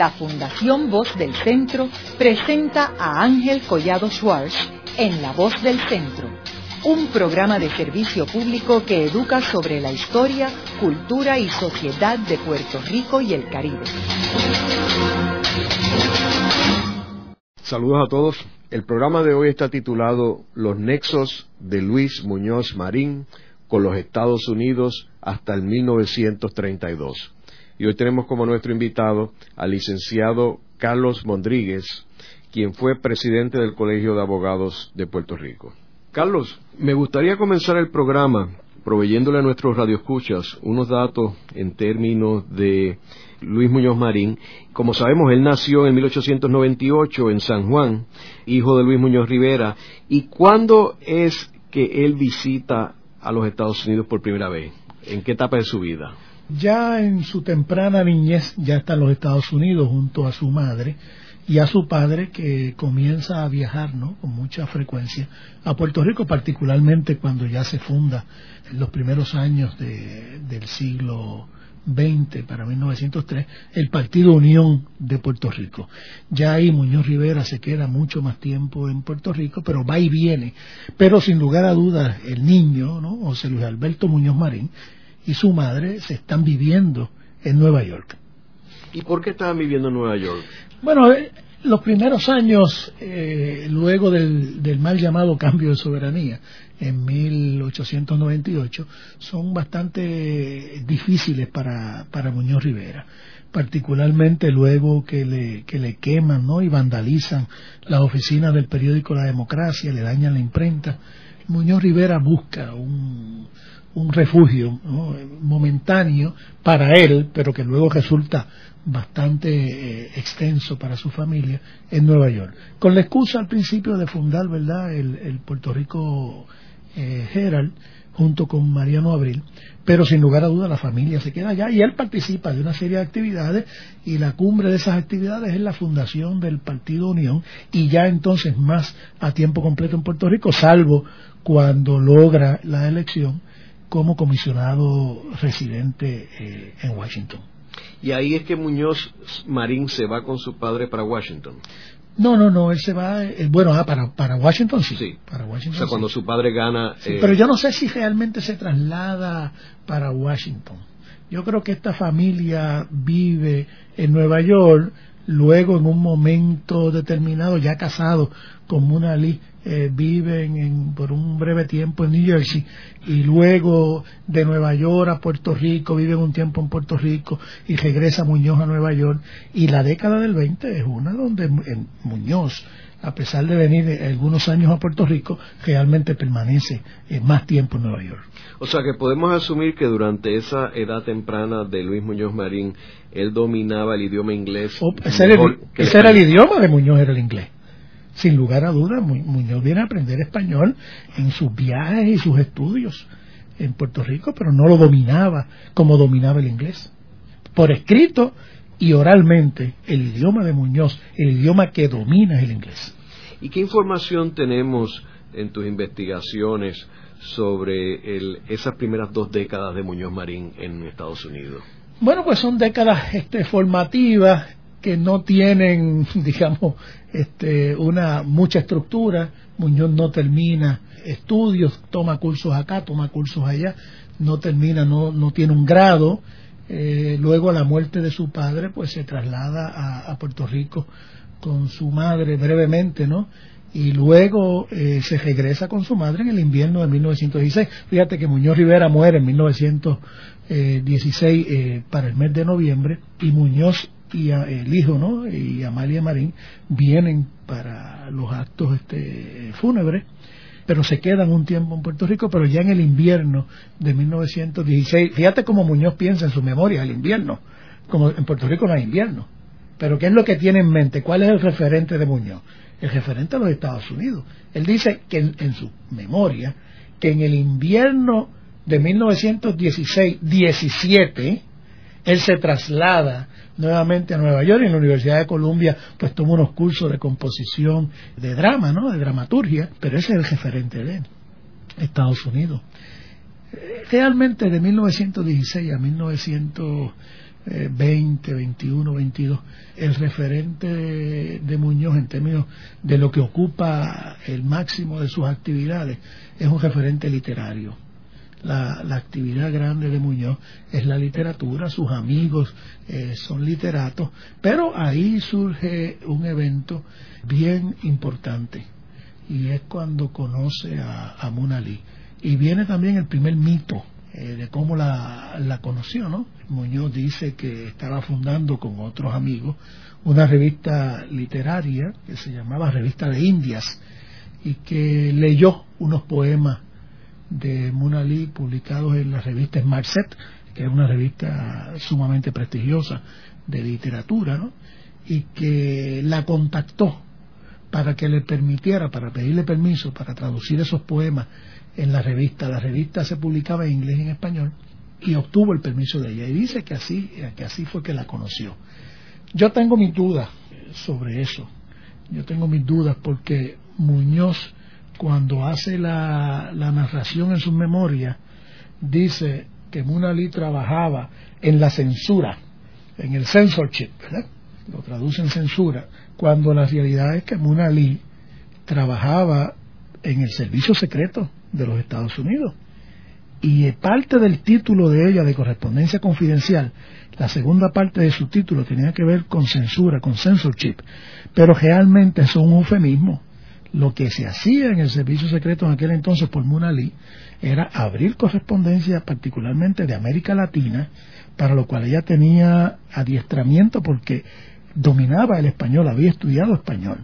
la Fundación Voz del Centro presenta a Ángel Collado Schwartz en La Voz del Centro, un programa de servicio público que educa sobre la historia, cultura y sociedad de Puerto Rico y el Caribe. Saludos a todos. El programa de hoy está titulado Los nexos de Luis Muñoz Marín con los Estados Unidos hasta el 1932. Y hoy tenemos como nuestro invitado al licenciado Carlos Mondríguez, quien fue presidente del Colegio de Abogados de Puerto Rico. Carlos, me gustaría comenzar el programa proveyéndole a nuestros radioescuchas unos datos en términos de Luis Muñoz Marín. Como sabemos, él nació en 1898 en San Juan, hijo de Luis Muñoz Rivera. ¿Y cuándo es que él visita a los Estados Unidos por primera vez? ¿En qué etapa de su vida? Ya en su temprana niñez ya está en los Estados Unidos junto a su madre y a su padre que comienza a viajar ¿no? con mucha frecuencia a Puerto Rico, particularmente cuando ya se funda en los primeros años del siglo XX, para 1903, el Partido Unión de Puerto Rico. Ya ahí Muñoz Rivera se queda mucho más tiempo en Puerto Rico, pero va y viene. Pero sin lugar a dudas, el niño, ¿no? José Luis Alberto Muñoz Marín, y su madre se están viviendo en Nueva York. ¿Y por qué estaban viviendo en Nueva York? Bueno, eh, los primeros años, eh, luego del, del, mal llamado cambio de soberanía en 1898, son bastante difíciles para, para Muñoz Rivera, particularmente luego que le, que le queman ¿no? y vandalizan las oficinas del periódico La Democracia, le dañan la imprenta. Muñoz Rivera busca un, un refugio momentáneo para él, pero que luego resulta bastante eh, extenso para su familia en Nueva York. Con la excusa al principio de fundar, ¿verdad?, el, Puerto Rico eh, Herald junto con Mariano Abril, pero sin lugar a duda la familia se queda allá y él participa de una serie de actividades y la cumbre de esas actividades es la fundación del Partido Unión y ya entonces más a tiempo completo en Puerto Rico, salvo cuando logra la elección como comisionado residente eh, en Washington. Y ahí es que Muñoz Marín se va con su padre para Washington. No, no, no, él se va, eh, bueno, ah, para, para Washington sí. Sí. Para Washington, o sea, cuando su padre gana... Eh, pero yo no sé si realmente se traslada para Washington. Yo creo que esta familia vive en Nueva York, luego en un momento determinado, ya casado con Mona Lee, eh, viven por un breve tiempo en New Jersey y luego de Nueva York a Puerto Rico, viven un tiempo en Puerto Rico y regresa Muñoz a Nueva York. Y la década del 20 es una donde Muñoz, a pesar de venir algunos años a Puerto Rico, realmente permanece eh, más tiempo en Nueva York. O sea que podemos asumir que durante esa edad temprana de Luis Muñoz Marín, él dominaba el idioma inglés. Oh, ese era el idioma de Muñoz, era el inglés sin lugar a dudas, Muñoz viene a aprender español en sus viajes y sus estudios en Puerto Rico, pero no lo dominaba como dominaba el inglés. Por escrito y oralmente, el idioma de Muñoz, el idioma que domina es el inglés. ¿Y qué información tenemos en tus investigaciones sobre esas primeras dos décadas de Muñoz Marín en Estados Unidos? Bueno, pues son décadas este, formativas que no tienen, digamos, este, una mucha estructura. Muñoz no termina estudios, toma cursos acá, toma cursos allá, no termina, no, no tiene un grado. Eh, luego a la muerte de su padre, pues se traslada a, Puerto Rico con su madre brevemente, ¿no? Y luego eh, se regresa con su madre en el invierno de 1916. Fíjate que Muñoz Rivera muere en 1916 eh, para el mes de noviembre y Muñoz y el hijo no y Amalia Marín vienen para los actos este fúnebres pero se quedan un tiempo en Puerto Rico pero ya en el invierno de 1916 fíjate cómo Muñoz piensa en su memoria el invierno como en Puerto Rico no hay invierno pero qué es lo que tiene en mente cuál es el referente de Muñoz el referente a los Estados Unidos. Él dice que en, en su memoria que en el invierno de 1916 17 él se traslada nuevamente a Nueva York y en la Universidad de Columbia pues toma unos cursos de composición de drama, ¿no? De dramaturgia, pero ese es el referente de él, Estados Unidos. Realmente de 1916 a 1920, 21, 22, el referente de, Muñoz en términos de lo que ocupa el máximo de sus actividades es un referente literario. La, actividad grande de Muñoz es la literatura, sus amigos eh, son literatos, pero ahí surge un evento bien importante y es cuando conoce a, a Munali y viene también el primer mito eh, de cómo la, la conoció, ¿no? Muñoz dice que estaba fundando con otros amigos una revista literaria que se llamaba Revista de Indias y que leyó unos poemas de Munali publicados en la revista Marcet, que es una revista sumamente prestigiosa de literatura, ¿no? y que la contactó para que le permitiera, para pedirle permiso para traducir esos poemas en la revista. La revista se publicaba en inglés y en español y obtuvo el permiso de ella. Y dice que así, que así fue que la conoció. Yo tengo mis dudas sobre eso. Yo tengo mis dudas porque Muñoz, cuando hace la, narración en sus memorias, dice que Munali trabajaba en la censura, en el censorship, ¿verdad? Lo traduce en censura, cuando la realidad es que Munali trabajaba en el servicio secreto de los Estados Unidos. Y parte del título de ella de correspondencia confidencial, la segunda parte de su título tenía que ver con censura, con censorship, pero realmente es un eufemismo. Lo que se hacía en el servicio secreto en aquel entonces por Muna Lee era abrir correspondencia particularmente de América Latina, para lo cual ella tenía adiestramiento porque dominaba el español, había estudiado español.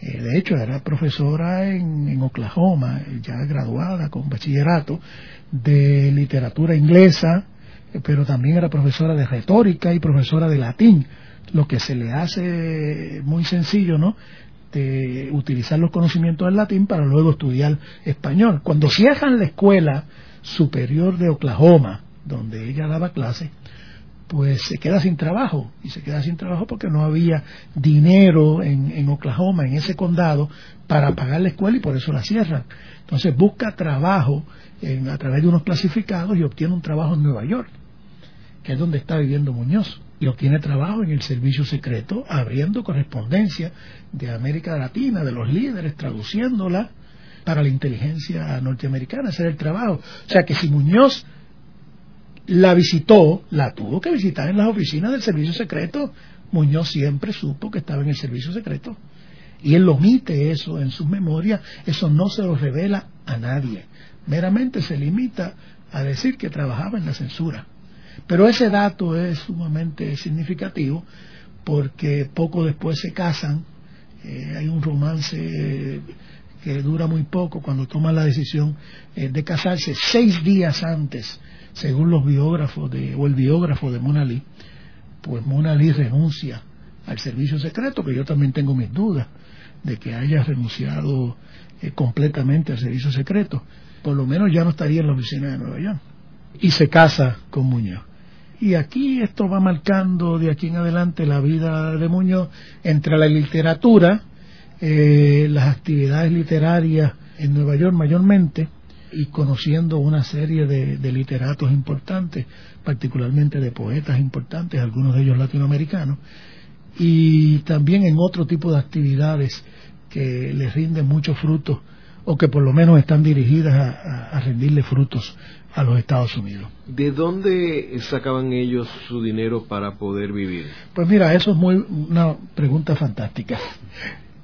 Eh, de hecho, era profesora en, Oklahoma, ya graduada con bachillerato de literatura inglesa, eh, pero también era profesora de retórica y profesora de latín, lo que se le hace muy sencillo, ¿no? De utilizar los conocimientos del latín para luego estudiar español. Cuando cierran la escuela superior de Oklahoma, donde ella daba clases, pues se queda sin trabajo y se queda sin trabajo porque no había dinero en, Oklahoma, en ese condado, para pagar la escuela y por eso la cierran. Entonces busca trabajo a través de unos clasificados y obtiene un trabajo en Nueva York, que es donde está viviendo Muñoz. Y trabajo en el servicio secreto, abriendo correspondencia de América Latina, de los líderes, traduciéndola para la inteligencia norteamericana, hacer el trabajo. O sea que si Muñoz la visitó, la tuvo que visitar en las oficinas del servicio secreto. Muñoz siempre supo que estaba en el servicio secreto. Y él omite eso en sus memorias, eso no se lo revela a nadie. Meramente se limita a decir que trabajaba en la censura. Pero ese dato es sumamente significativo porque poco después se casan, eh, hay un romance que dura muy poco cuando toma la decisión eh, de casarse seis días antes según los biógrafos de, o el biógrafo de Mona Lee, pues Mona Lee renuncia al servicio secreto, que yo también tengo mis dudas de que haya renunciado eh, completamente al servicio secreto. Por lo menos ya no estaría en la oficina de Nueva York. Y se casa con Muñoz. Y aquí esto va marcando de aquí en adelante la vida de Muñoz entre la literatura, eh, las actividades literarias en Nueva York mayormente, y conociendo una serie de, literatos importantes, particularmente de poetas importantes, algunos de ellos latinoamericanos, y también en otro tipo de actividades que les rinden muchos frutos o que por lo menos están dirigidas a, rendirle frutos a los Estados Unidos. ¿De dónde sacaban ellos su dinero para poder vivir? Pues mira, eso es muy una pregunta fantástica.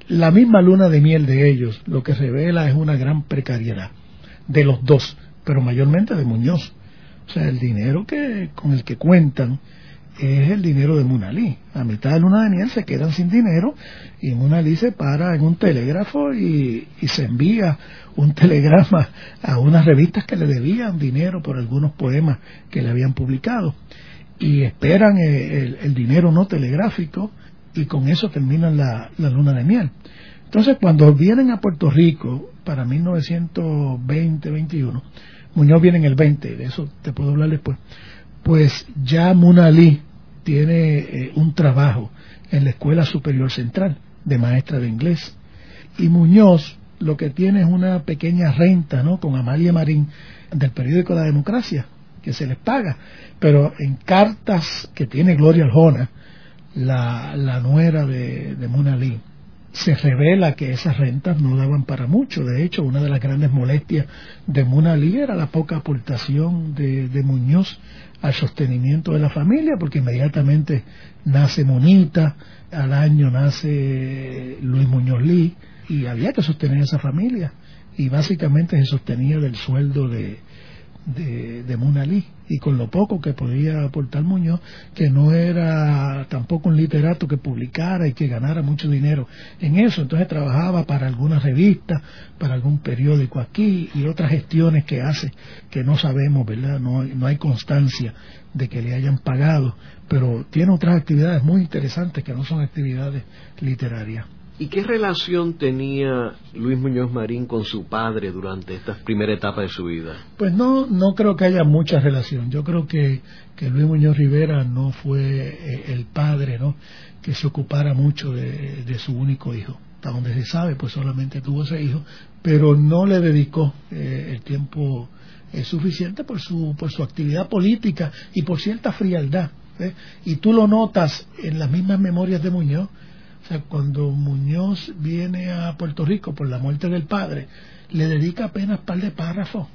La misma luna de miel de ellos lo que revela es una gran precariedad de los dos, pero mayormente de Muñoz. O sea, el dinero que con el que cuentan es el dinero de Munalí. A mitad de luna de miel se quedan sin dinero y Munalí se para en un telégrafo y, se envía un telegrama a unas revistas que le debían dinero por algunos poemas que le habían publicado y esperan el, dinero no telegráfico y con eso terminan la luna de miel. Entonces, cuando vienen a Puerto Rico para 1920-21, Muñoz viene en el 20, de eso te puedo hablar después, pues ya Munalí tiene eh, un trabajo en la Escuela Superior Central de maestra de inglés. Y Muñoz lo que tiene es una pequeña renta, ¿no? Con Amalia Marín del periódico La Democracia, que se les paga, pero en cartas que tiene Gloria Aljona, la, la nuera de, de Lee, se revela que esas rentas no daban para mucho. De hecho, una de las grandes molestias de Mona Lee era la poca aportación de, de Muñoz al sostenimiento de la familia, porque inmediatamente nace Monita, al año nace Luis Muñoz Lee, y había que sostener esa familia. Y básicamente se sostenía del sueldo de, de, de Mona y con lo poco que podía aportar Muñoz, que no era tampoco un literato que publicara y que ganara mucho dinero en eso, entonces trabajaba para alguna revista, para algún periódico aquí y otras gestiones que hace que no sabemos, ¿verdad? No, no hay constancia de que le hayan pagado, pero tiene otras actividades muy interesantes que no son actividades literarias. ¿Y qué relación tenía Luis Muñoz Marín con su padre durante esta primera etapa de su vida? Pues no, no creo que haya mucha relación. Yo creo que, que Luis Muñoz Rivera no fue eh, el padre, ¿no? Que se ocupara mucho de, su único hijo. Hasta donde se sabe, pues solamente tuvo ese hijo, pero no le dedicó eh, el tiempo eh, suficiente por su, por su actividad política y por cierta frialdad. Y tú lo notas en las mismas memorias de Muñoz cuando Muñoz viene a Puerto Rico por la muerte del padre, le dedica apenas un par de párrafos.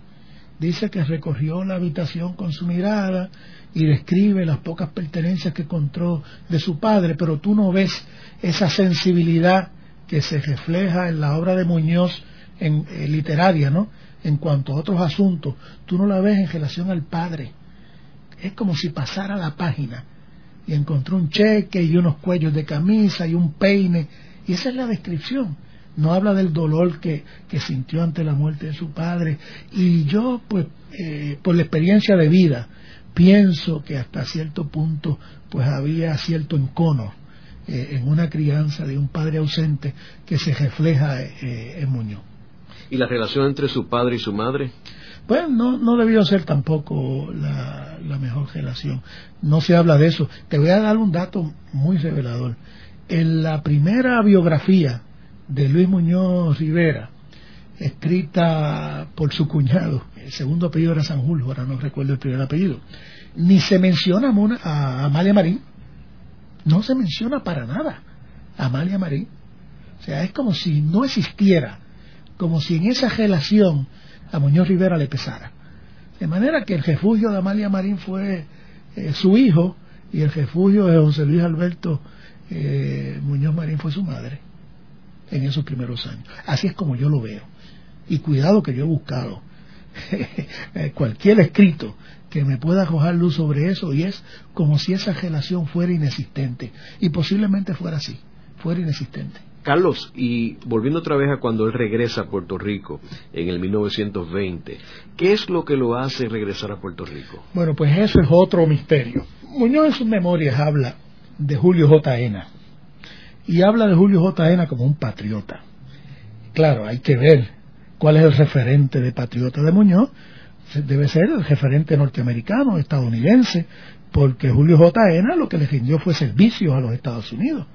Dice que recorrió la habitación con su mirada y describe las pocas pertenencias que encontró de su padre, pero tú no ves esa sensibilidad que se refleja en la obra de Muñoz en, eh, literaria, ¿no? En cuanto a otros asuntos, tú no la ves en relación al padre. Es como si pasara la página y encontró un cheque y unos cuellos de camisa y un peine. Y esa es la descripción. No habla del dolor que, que sintió ante la muerte de su padre. Y yo, pues, eh, por la experiencia de vida, pienso que hasta cierto punto, pues había cierto encono eh, en una crianza de un padre ausente que se refleja eh, en Muñoz. ¿Y la relación entre su padre y su madre? Pues no, no debió ser tampoco la, mejor relación. No se habla de eso. Te voy a dar un dato muy revelador. En la primera biografía de Luis Muñoz Rivera, escrita por su cuñado, el segundo apellido era San Julio, ahora no recuerdo el primer apellido, ni se menciona a Amalia Marín, no se menciona para nada a Amalia Marín. O sea, es como si no existiera, como si en esa relación a Muñoz Rivera le pesara. De manera que el refugio de Amalia Marín fue eh, su hijo y el refugio de José Luis Alberto eh, Muñoz Marín fue su madre en esos primeros años. Así es como yo lo veo. Y cuidado que yo he buscado cualquier escrito que me pueda arrojar luz sobre eso y es como si esa relación fuera inexistente. Y posiblemente fuera así, fuera inexistente. Carlos, y volviendo otra vez a cuando él regresa a Puerto Rico en el 1920, ¿qué es lo que lo hace regresar a Puerto Rico? Bueno, pues eso es otro misterio. Muñoz en sus memorias habla de Julio J. Ena y habla de Julio J. Ena como un patriota. Claro, hay que ver cuál es el referente de patriota de Muñoz. Debe ser el referente norteamericano, estadounidense, porque Julio J. Ena lo que le rindió fue servicio a los Estados Unidos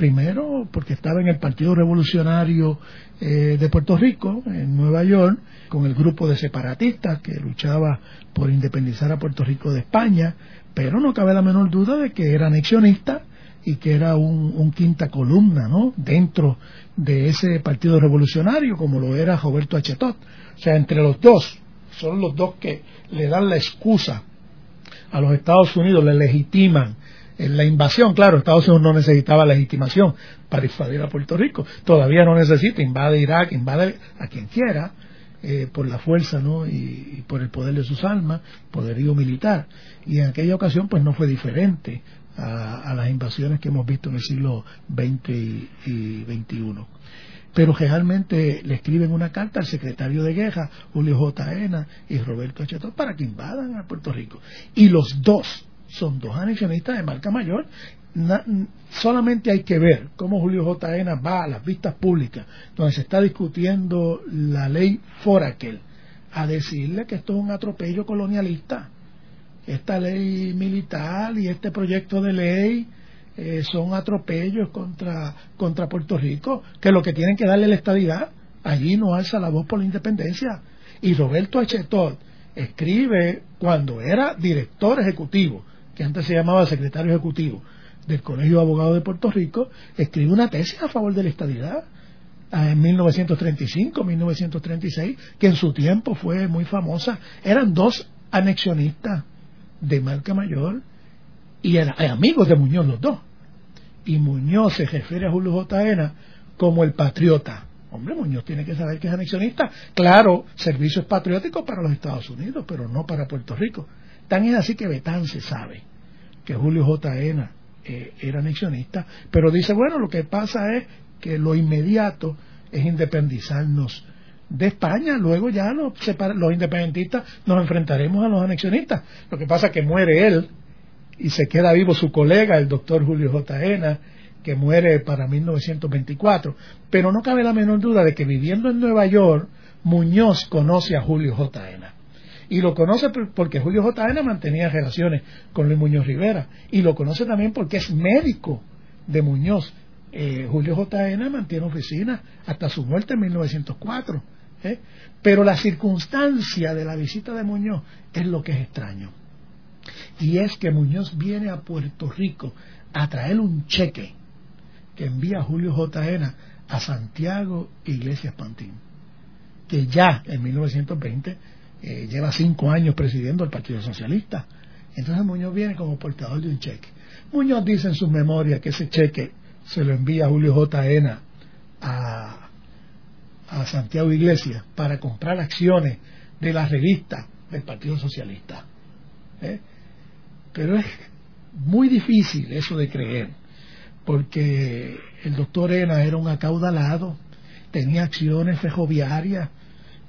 primero porque estaba en el Partido Revolucionario eh, de Puerto Rico, en Nueva York, con el grupo de separatistas que luchaba por independizar a Puerto Rico de España, pero no cabe la menor duda de que era anexionista y que era un, quinta columna ¿no? dentro de ese Partido Revolucionario, como lo era Roberto Achetot. O sea, entre los dos, son los dos que le dan la excusa a los Estados Unidos, le legitiman en la invasión, claro, Estados Unidos no necesitaba legitimación para invadir a Puerto Rico, todavía no necesita, invade Irak, invade a quien quiera, eh, por la fuerza ¿no? Y, por el poder de sus almas, poderío militar. Y en aquella ocasión pues no fue diferente a, las invasiones que hemos visto en el siglo XX y, XXI. Pero realmente le escriben una carta al secretario de guerra, Julio J. Ena y Roberto Chetón, para que invadan a Puerto Rico. Y los dos son dos anexionistas de marca mayor. solamente hay que ver cómo Julio J. Ena va a las vistas públicas, donde se está discutiendo la ley Foraquel, a decirle que esto es un atropello colonialista. Esta ley militar y este proyecto de ley eh, son atropellos contra, contra Puerto Rico, que lo que tienen que darle la estadidad allí no alza la voz por la independencia. Y Roberto Echetot escribe cuando era director ejecutivo, que antes se llamaba secretario ejecutivo del Colegio de Abogados de Puerto Rico, escribe una tesis a favor de la estabilidad ah, en 1935, 1936, que en su tiempo fue muy famosa. Eran dos anexionistas de marca mayor y eran amigos de Muñoz los dos. Y Muñoz se refiere a Julio J. como el patriota. Hombre, Muñoz tiene que saber que es anexionista. Claro, servicios patrióticos para los Estados Unidos, pero no para Puerto Rico. Tan es así que Betán se sabe que Julio J. Eh, era anexionista, pero dice, bueno, lo que pasa es que lo inmediato es independizarnos de España, luego ya los, los independentistas nos enfrentaremos a los anexionistas. Lo que pasa es que muere él y se queda vivo su colega, el doctor Julio J. Ena, que muere para 1924. Pero no cabe la menor duda de que viviendo en Nueva York, Muñoz conoce a Julio J. Ena. Y lo conoce porque Julio J. Ena mantenía relaciones con Luis Muñoz Rivera. Y lo conoce también porque es médico de Muñoz. Eh, Julio J. Ena mantiene oficina hasta su muerte en 1904. ¿eh? Pero la circunstancia de la visita de Muñoz es lo que es extraño. Y es que Muñoz viene a Puerto Rico a traer un cheque que envía Julio J. Ena a Santiago Iglesias Pantín, que ya en 1920 eh, lleva cinco años presidiendo el Partido Socialista. Entonces Muñoz viene como portador de un cheque. Muñoz dice en sus memorias que ese cheque se lo envía Julio J. Ena a, Santiago Iglesias para comprar acciones de la revista del Partido Socialista. ¿Eh? Pero es muy difícil eso de creer, porque el doctor Ena era un acaudalado, tenía acciones ferroviarias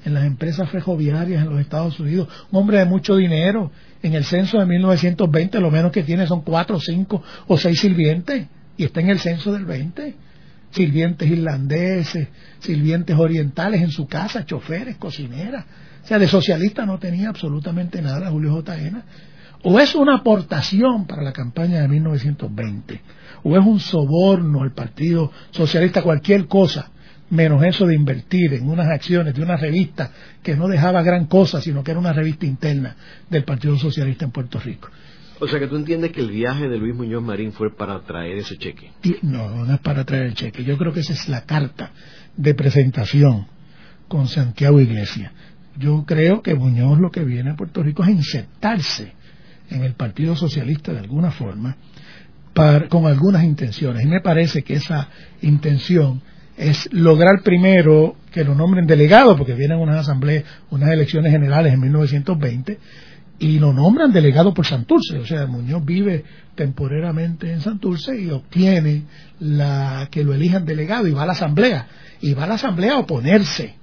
en las empresas ferroviarias en los Estados Unidos, un hombre de mucho dinero. En el censo de 1920 lo menos que tiene son cuatro, cinco o seis sirvientes y está en el censo del 20. Sirvientes irlandeses, sirvientes orientales en su casa, choferes, cocineras. O sea, de socialista no tenía absolutamente nada Julio J. Ena o es una aportación para la campaña de 1920, o es un soborno al Partido Socialista, cualquier cosa, menos eso de invertir en unas acciones de una revista que no dejaba gran cosa, sino que era una revista interna del Partido Socialista en Puerto Rico. O sea que tú entiendes que el viaje de Luis Muñoz Marín fue para traer ese cheque. no, no es para traer el cheque. Yo creo que esa es la carta de presentación con Santiago Iglesias. Yo creo que Muñoz lo que viene a Puerto Rico es insertarse en el Partido Socialista de alguna forma con algunas intenciones. Y me parece que esa intención es lograr primero que lo nombren delegado, porque vienen unas asambleas, unas elecciones generales en 1920, y lo nombran delegado por Santurce. O sea, Muñoz vive temporeramente en Santurce y obtiene la que lo elijan delegado y va a la asamblea. Y va a la asamblea a oponerse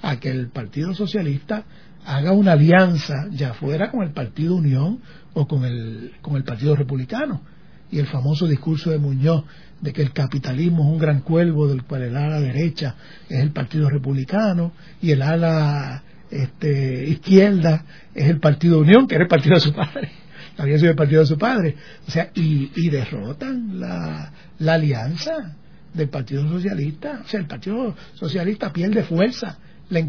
a que el Partido Socialista haga una alianza ya fuera con el Partido Unión o con el, con el Partido Republicano. Y el famoso discurso de Muñoz de que el capitalismo es un gran cuervo del cual el ala derecha es el Partido Republicano y el ala este, izquierda es el Partido Unión, que era el partido de su padre. Había sido el partido de su padre. O sea, y, y derrotan la, la alianza del Partido Socialista. O sea, el Partido Socialista pierde fuerza.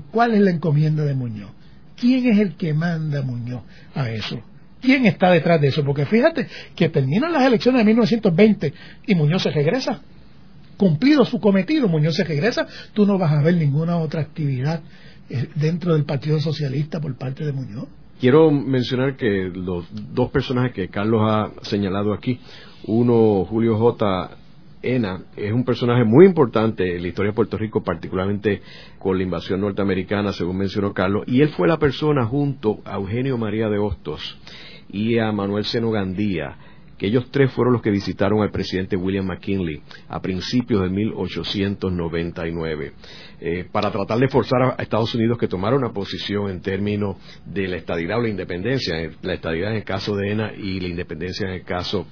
¿Cuál es la encomienda de Muñoz? ¿Quién es el que manda Muñoz a eso? ¿Quién está detrás de eso? Porque fíjate que terminan las elecciones de 1920 y Muñoz se regresa. Cumplido su cometido, Muñoz se regresa. Tú no vas a ver ninguna otra actividad eh, dentro del Partido Socialista por parte de Muñoz. Quiero mencionar que los dos personajes que Carlos ha señalado aquí, uno Julio J. Ena es un personaje muy importante en la historia de Puerto Rico, particularmente con la invasión norteamericana, según mencionó Carlos, y él fue la persona junto a Eugenio María de Hostos y a Manuel Seno Gandía, que ellos tres fueron los que visitaron al presidente William McKinley a principios de 1899 eh, para tratar de forzar a Estados Unidos que tomara una posición en términos de la estadidad o la independencia, la estadidad en el caso de ENA y la independencia en el caso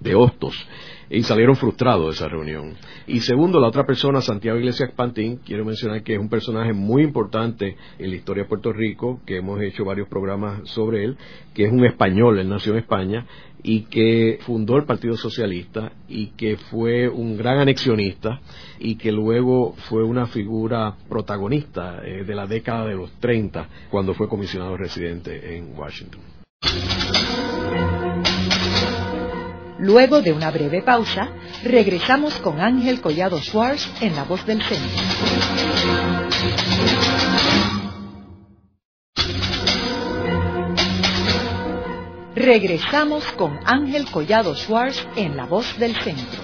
de Hostos y salieron frustrados de esa reunión. Y segundo, la otra persona, Santiago Iglesias Pantín, quiero mencionar que es un personaje muy importante en la historia de Puerto Rico, que hemos hecho varios programas sobre él, que es un español, él nació en España, y que fundó el Partido Socialista y que fue un gran anexionista y que luego fue una figura protagonista eh, de la década de los 30 cuando fue comisionado residente en Washington. Luego de una breve pausa, regresamos con Ángel Collado Schwartz en La Voz del Centro. Regresamos con Ángel Collado Schwartz en La Voz del Centro.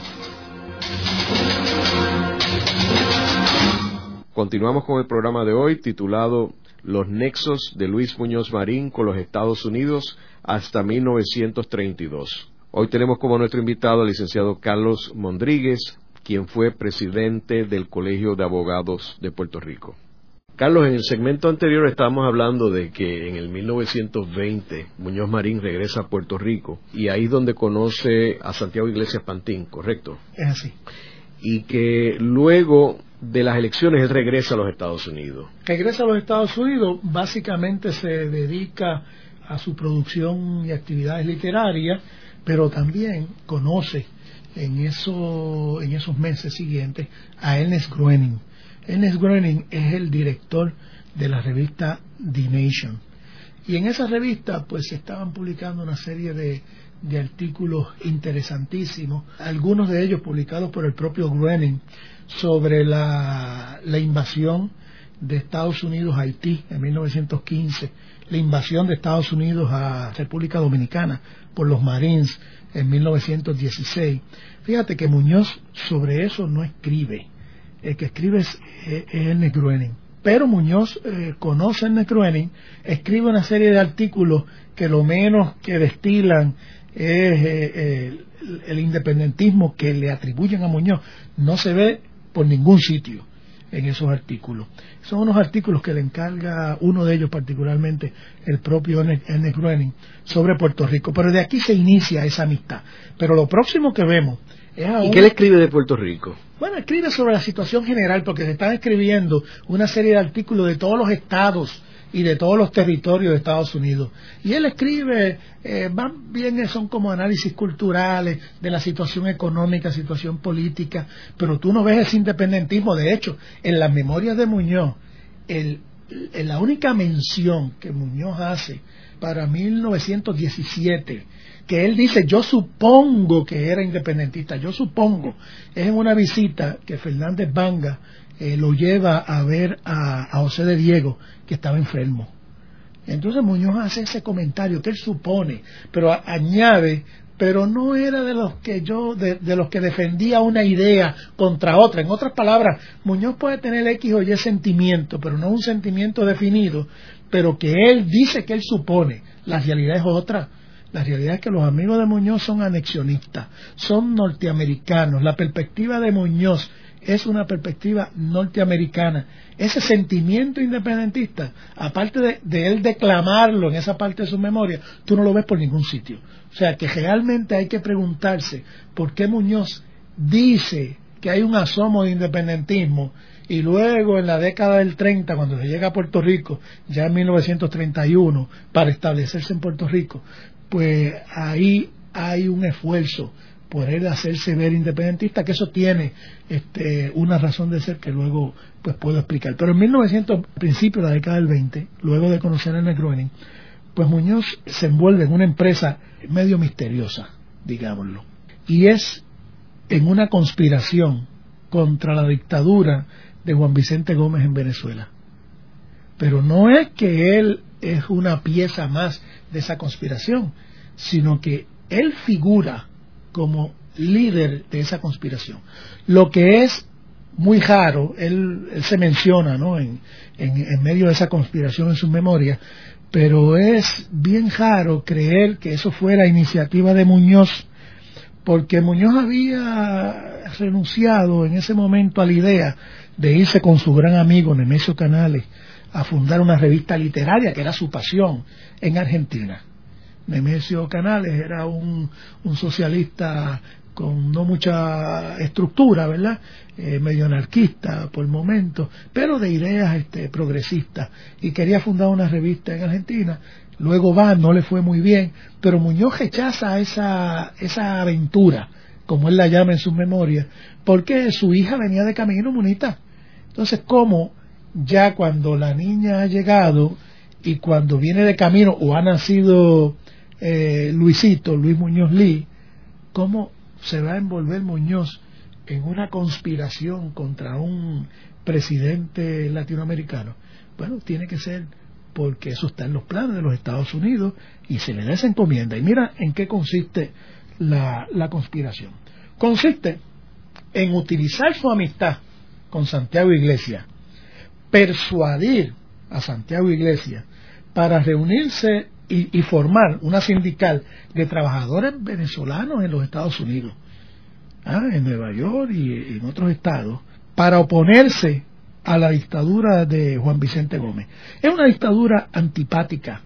Continuamos con el programa de hoy titulado Los nexos de Luis Muñoz Marín con los Estados Unidos hasta 1932. Hoy tenemos como nuestro invitado al licenciado Carlos Mondríguez, quien fue presidente del Colegio de Abogados de Puerto Rico. Carlos, en el segmento anterior estábamos hablando de que en el 1920 Muñoz Marín regresa a Puerto Rico y ahí es donde conoce a Santiago Iglesias Pantín, ¿correcto? Es así. Y que luego de las elecciones él regresa a los Estados Unidos. Regresa a los Estados Unidos, básicamente se dedica a su producción y actividades literarias, pero también conoce en, eso, en esos meses siguientes a Ernest Groening Ernest Groening es el director de la revista The Nation. Y en esa revista pues se estaban publicando una serie de, artículos interesantísimos, algunos de ellos publicados por el propio Groening sobre la, la invasión de Estados Unidos a Haití en 1915, la invasión de Estados Unidos a República Dominicana por los Marines en 1916. Fíjate que Muñoz sobre eso no escribe el que escribe es, Ernest Groening. Pero Muñoz eh, conoce a Ernest escribe una serie de artículos que lo menos que destilan es eh, el, independentismo que le atribuyen a Muñoz. No se ve por ningún sitio en esos artículos. Son unos artículos que le encarga uno de ellos particularmente el propio Ernest Groening sobre Puerto Rico. Pero de aquí se inicia esa amistad. Pero lo próximo que vemos ¿Y qué le escribe de Puerto Rico? Bueno, escribe sobre la situación general porque se están escribiendo una serie de artículos de todos los estados y de todos los territorios de Estados Unidos. Y él escribe, eh, más bien son como análisis culturales de la situación económica, situación política, pero tú no ves ese independentismo. De hecho, en las memorias de Muñoz, el, la única mención que Muñoz hace para 1917 que él dice, yo supongo que era independentista, yo supongo, es en una visita que Fernández Vanga eh, lo lleva a ver a, José de Diego, que estaba enfermo. Entonces Muñoz hace ese comentario que él supone, pero añade, pero no era de los que yo, de, de, los que defendía una idea contra otra. En otras palabras, Muñoz puede tener X o Y sentimiento, pero no un sentimiento definido, pero que él dice que él supone. La realidad es otra. La realidad es que los amigos de Muñoz son anexionistas, son norteamericanos. La perspectiva de Muñoz es una perspectiva norteamericana. Ese sentimiento independentista, aparte de, él declamarlo en esa parte de su memoria, tú no lo ves por ningún sitio. O sea que realmente hay que preguntarse por qué Muñoz dice que hay un asomo de independentismo y luego en la década del 30, cuando se llega a Puerto Rico, ya en 1931, para establecerse en Puerto Rico, pues ahí hay un esfuerzo por él hacerse ver independentista, que eso tiene este, una razón de ser que luego pues puedo explicar. Pero en 1900, principio de la década del 20, luego de conocer a Ernest Groening, pues Muñoz se envuelve en una empresa medio misteriosa, digámoslo, y es en una conspiración contra la dictadura de Juan Vicente Gómez en Venezuela. Pero no es que él es una pieza más de esa conspiración, sino que él figura como líder de esa conspiración. Lo que es muy raro, él, se menciona ¿no? En, en, medio de esa conspiración en su memoria, pero es bien raro creer que eso fuera iniciativa de Muñoz, porque Muñoz había renunciado en ese momento a la idea de irse con su gran amigo Nemesio Canales a fundar una revista literaria, que era su pasión, en Argentina. Nemesio Canales era un, socialista con no mucha estructura, ¿verdad? Eh, medio anarquista por el momento, pero de ideas este, progresistas. Y quería fundar una revista en Argentina luego va, no le fue muy bien, pero Muñoz rechaza esa, esa aventura, como él la llama en sus memorias, porque su hija venía de camino, Munita. Entonces, ¿cómo ya cuando la niña ha llegado y cuando viene de camino o ha nacido eh, Luisito, Luis Muñoz Lee, cómo se va a envolver Muñoz en una conspiración contra un presidente latinoamericano? Bueno, tiene que ser porque eso está en los planes de los Estados Unidos y se le da esa encomienda. Y mira en qué consiste la, la conspiración. Consiste en utilizar su amistad con Santiago Iglesias, persuadir a Santiago Iglesias para reunirse y, formar una sindical de trabajadores venezolanos en los Estados Unidos, ¿ah? en Nueva York y en otros estados, para oponerse a la dictadura de Juan Vicente Gómez. Es una dictadura antipática,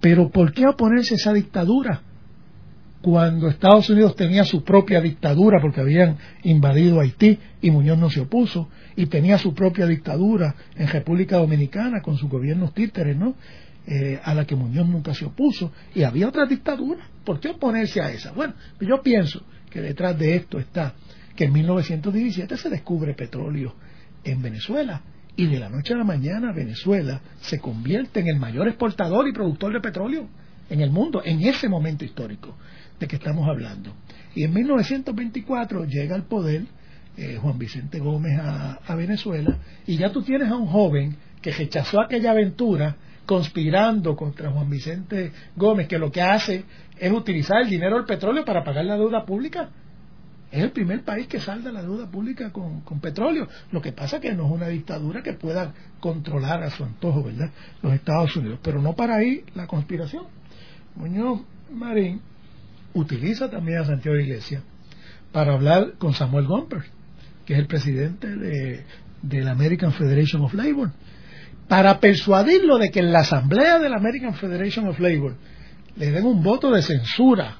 pero ¿por qué oponerse a esa dictadura? Cuando Estados Unidos tenía su propia dictadura porque habían invadido Haití y Muñoz no se opuso, y tenía su propia dictadura en República Dominicana con sus gobiernos títeres, ¿no? Eh, a la que Muñoz nunca se opuso, y había otra dictadura. ¿Por qué oponerse a esa? Bueno, yo pienso que detrás de esto está que en 1917 se descubre petróleo en Venezuela y de la noche a la mañana Venezuela se convierte en el mayor exportador y productor de petróleo en el mundo en ese momento histórico de que estamos hablando. Y en 1924 llega al poder eh, Juan Vicente Gómez a, a Venezuela y ya tú tienes a un joven que rechazó aquella aventura conspirando contra Juan Vicente Gómez, que lo que hace es utilizar el dinero del petróleo para pagar la deuda pública. Es el primer país que salda la deuda pública con, petróleo. Lo que pasa es que no es una dictadura que pueda controlar a su antojo, ¿verdad? Los Estados Unidos. Pero no para ahí la conspiración. Muñoz Marín utiliza también a Santiago Iglesias para hablar con Samuel Gomper, que es el presidente de, de la American Federation of Labor para persuadirlo de que en la asamblea de la American Federation of Labor le den un voto de censura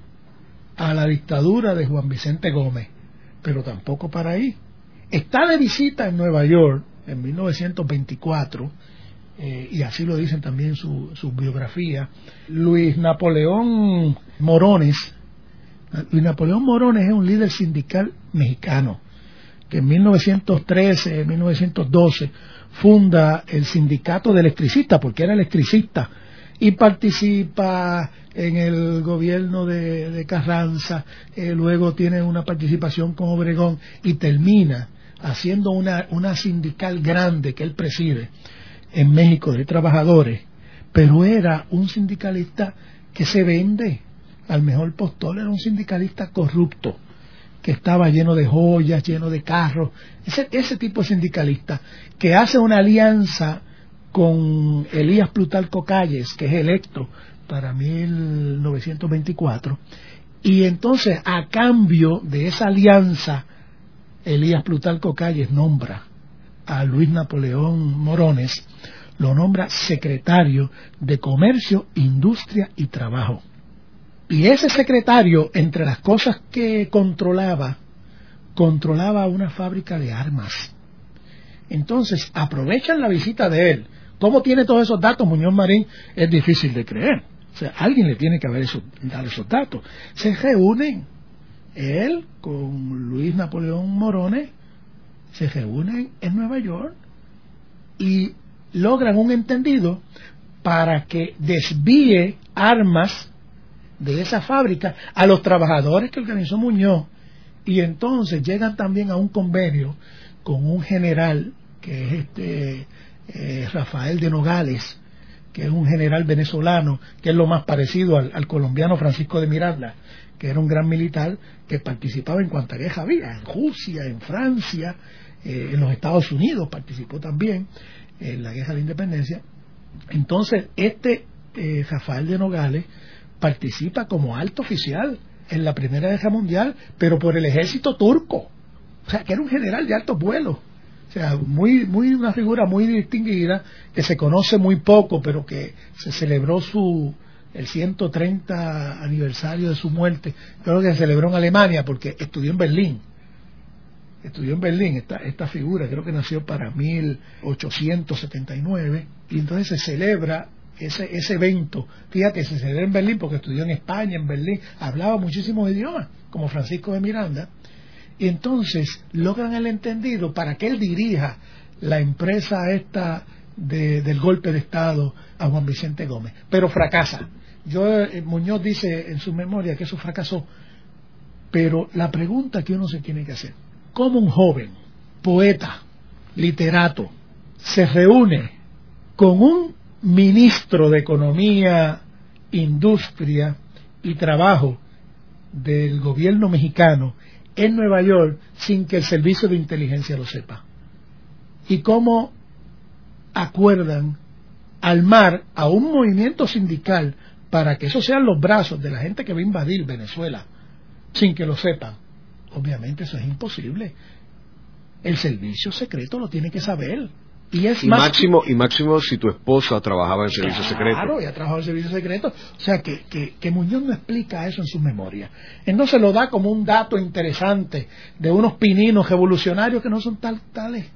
a la dictadura de Juan Vicente Gómez, pero tampoco para ahí. Está de visita en Nueva York en 1924, eh, y así lo dicen también su, su biografía, Luis Napoleón Morones. Luis Napoleón Morones es un líder sindical mexicano que en 1913, 1912 funda el sindicato de electricistas, porque era electricista, y participa en el gobierno de, Carranza, eh, luego tiene una participación con Obregón y termina haciendo una, una sindical grande que él preside en México de trabajadores, pero era un sindicalista que se vende. Al mejor postor, era un sindicalista corrupto que estaba lleno de joyas, lleno de carros, ese, tipo de sindicalista que hace una alianza con Elías Plutarco Calles, que es electo para 1924, y entonces a cambio de esa alianza, Elías Plutarco Calles nombra a Luis Napoleón Morones, lo nombra secretario de Comercio, Industria y Trabajo. Y ese secretario, entre las cosas que controlaba, controlaba una fábrica de armas. Entonces, aprovechan la visita de él. ¿Cómo tiene todos esos datos Muñoz Marín? Es difícil de creer. O sea, alguien le tiene que haber dar esos datos. Se reúnen, él con Luis Napoleón Morones, se reúnen en Nueva York y logran un entendido para que desvíe armas de esa fábrica a los trabajadores que organizó Muñoz. Y entonces llegan también a un convenio con un general que es este eh, Rafael de Nogales que es un general venezolano que es lo más parecido al, colombiano Francisco de Miranda que era un gran militar que participaba en cuanta guerra había en Rusia, en Francia eh, en los Estados Unidos participó también en la guerra de la independencia. Entonces este eh, Rafael de Nogales participa como alto oficial en la Primera Guerra Mundial, pero por el ejército turco. O sea, que era un general de alto vuelo. O sea, muy, muy, una figura muy distinguida, que se conoce muy poco, pero que se celebró su, el 130 aniversario de su muerte. Creo que se celebró en Alemania porque estudió en Berlín. Estudió en Berlín esta, esta figura, creo que nació para 1879, y entonces se celebra ese, ese evento, fíjate, se celebra en Berlín porque estudió en España, en Berlín, hablaba muchísimos idiomas, como Francisco de Miranda, y entonces logran el entendido para que él dirija la empresa esta del golpe de Estado a Juan Vicente Gómez, pero fracasa. Yo, eh, Muñoz dice en su memoria que eso fracasó, pero la pregunta que uno se tiene que hacer, ¿cómo un joven, poeta, literato, se reúne con un ministro de Economía, Industria y Trabajo del gobierno mexicano en Nueva York sin que el servicio de inteligencia lo sepa. Y cómo acuerdan armar a un movimiento sindical para que esos sean los brazos de la gente que va a invadir Venezuela sin que lo sepan. Obviamente eso es imposible. El servicio secreto lo tiene que saber. Y, es máximo y máximo si tu esposa trabajaba en servicio secreto. Claro, ya trabajaba en servicio secreto. O sea que, que, Muñoz no explica eso en su memoria. Él no se lo da como un dato interesante de unos pininos revolucionarios que no son tal, tales.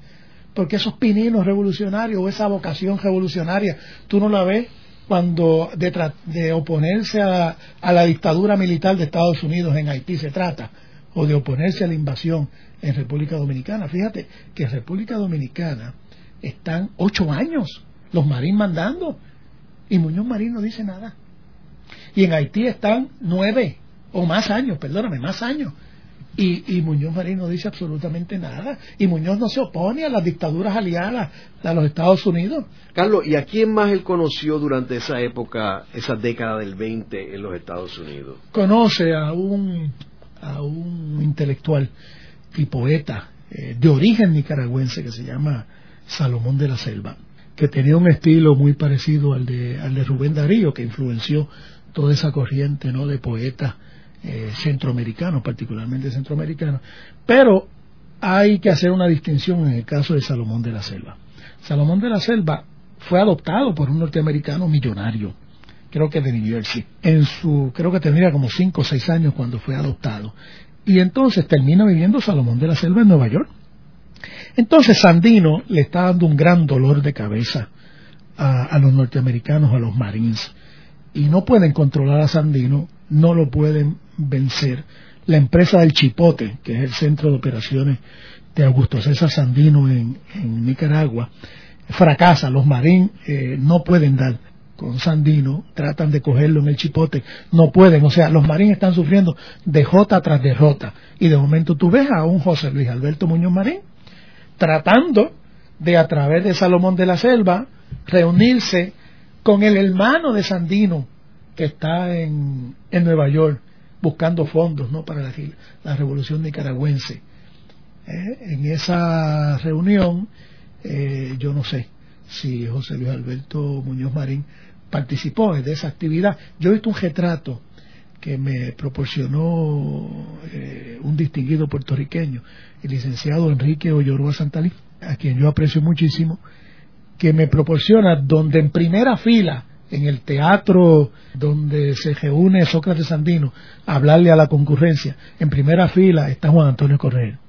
Porque esos pininos revolucionarios o esa vocación revolucionaria, tú no la ves cuando de, de oponerse a, a la dictadura militar de Estados Unidos en Haití se trata, o de oponerse a la invasión en República Dominicana. Fíjate que República Dominicana están ocho años los marines mandando y Muñoz Marín no dice nada. Y en Haití están nueve o más años, perdóname, más años. Y, Muñoz Marín no dice absolutamente nada. Y Muñoz no se opone a las dictaduras aliadas a los Estados Unidos. Carlos, ¿y a quién más él conoció durante esa época, esa década del 20 en los Estados Unidos? Conoce a un, a un intelectual y poeta eh, de origen nicaragüense que se llama Salomón de la Selva, que tenía un estilo muy parecido al de, al de Rubén Darío, que influenció toda esa corriente ¿no? de poetas eh, centroamericanos, particularmente centroamericanos. Pero hay que hacer una distinción en el caso de Salomón de la Selva. Salomón de la Selva fue adoptado por un norteamericano millonario, creo que de New Jersey. En su, creo que tenía como cinco o seis años cuando fue adoptado. Y entonces termina viviendo Salomón de la Selva en Nueva York. Entonces Sandino le está dando un gran dolor de cabeza a, los norteamericanos, a los Marines, y no pueden controlar a Sandino, no lo pueden vencer. La empresa del Chipote, que es el centro de operaciones de Augusto César Sandino en, Nicaragua, fracasa. Los Marines eh, no pueden dar con Sandino, tratan de cogerlo en el chipote, no pueden, o sea, los marines están sufriendo derrota tras derrota. Y de momento tú ves a un José Luis Alberto Muñoz Marín tratando de a través de Salomón de la Selva reunirse con el hermano de Sandino que está en, en Nueva York buscando fondos ¿no? para la, revolución nicaragüense. ¿Eh? En esa reunión, eh, yo no sé si José Luis Alberto Muñoz Marín participó de esa actividad. Yo he visto un retrato que me proporcionó eh, un distinguido puertorriqueño, el licenciado Enrique Olloroa Santalí, a quien yo aprecio muchísimo, que me proporciona donde en primera fila, en el teatro donde se reúne Sócrates Sandino a hablarle a la concurrencia, en primera fila está Juan Antonio Correa.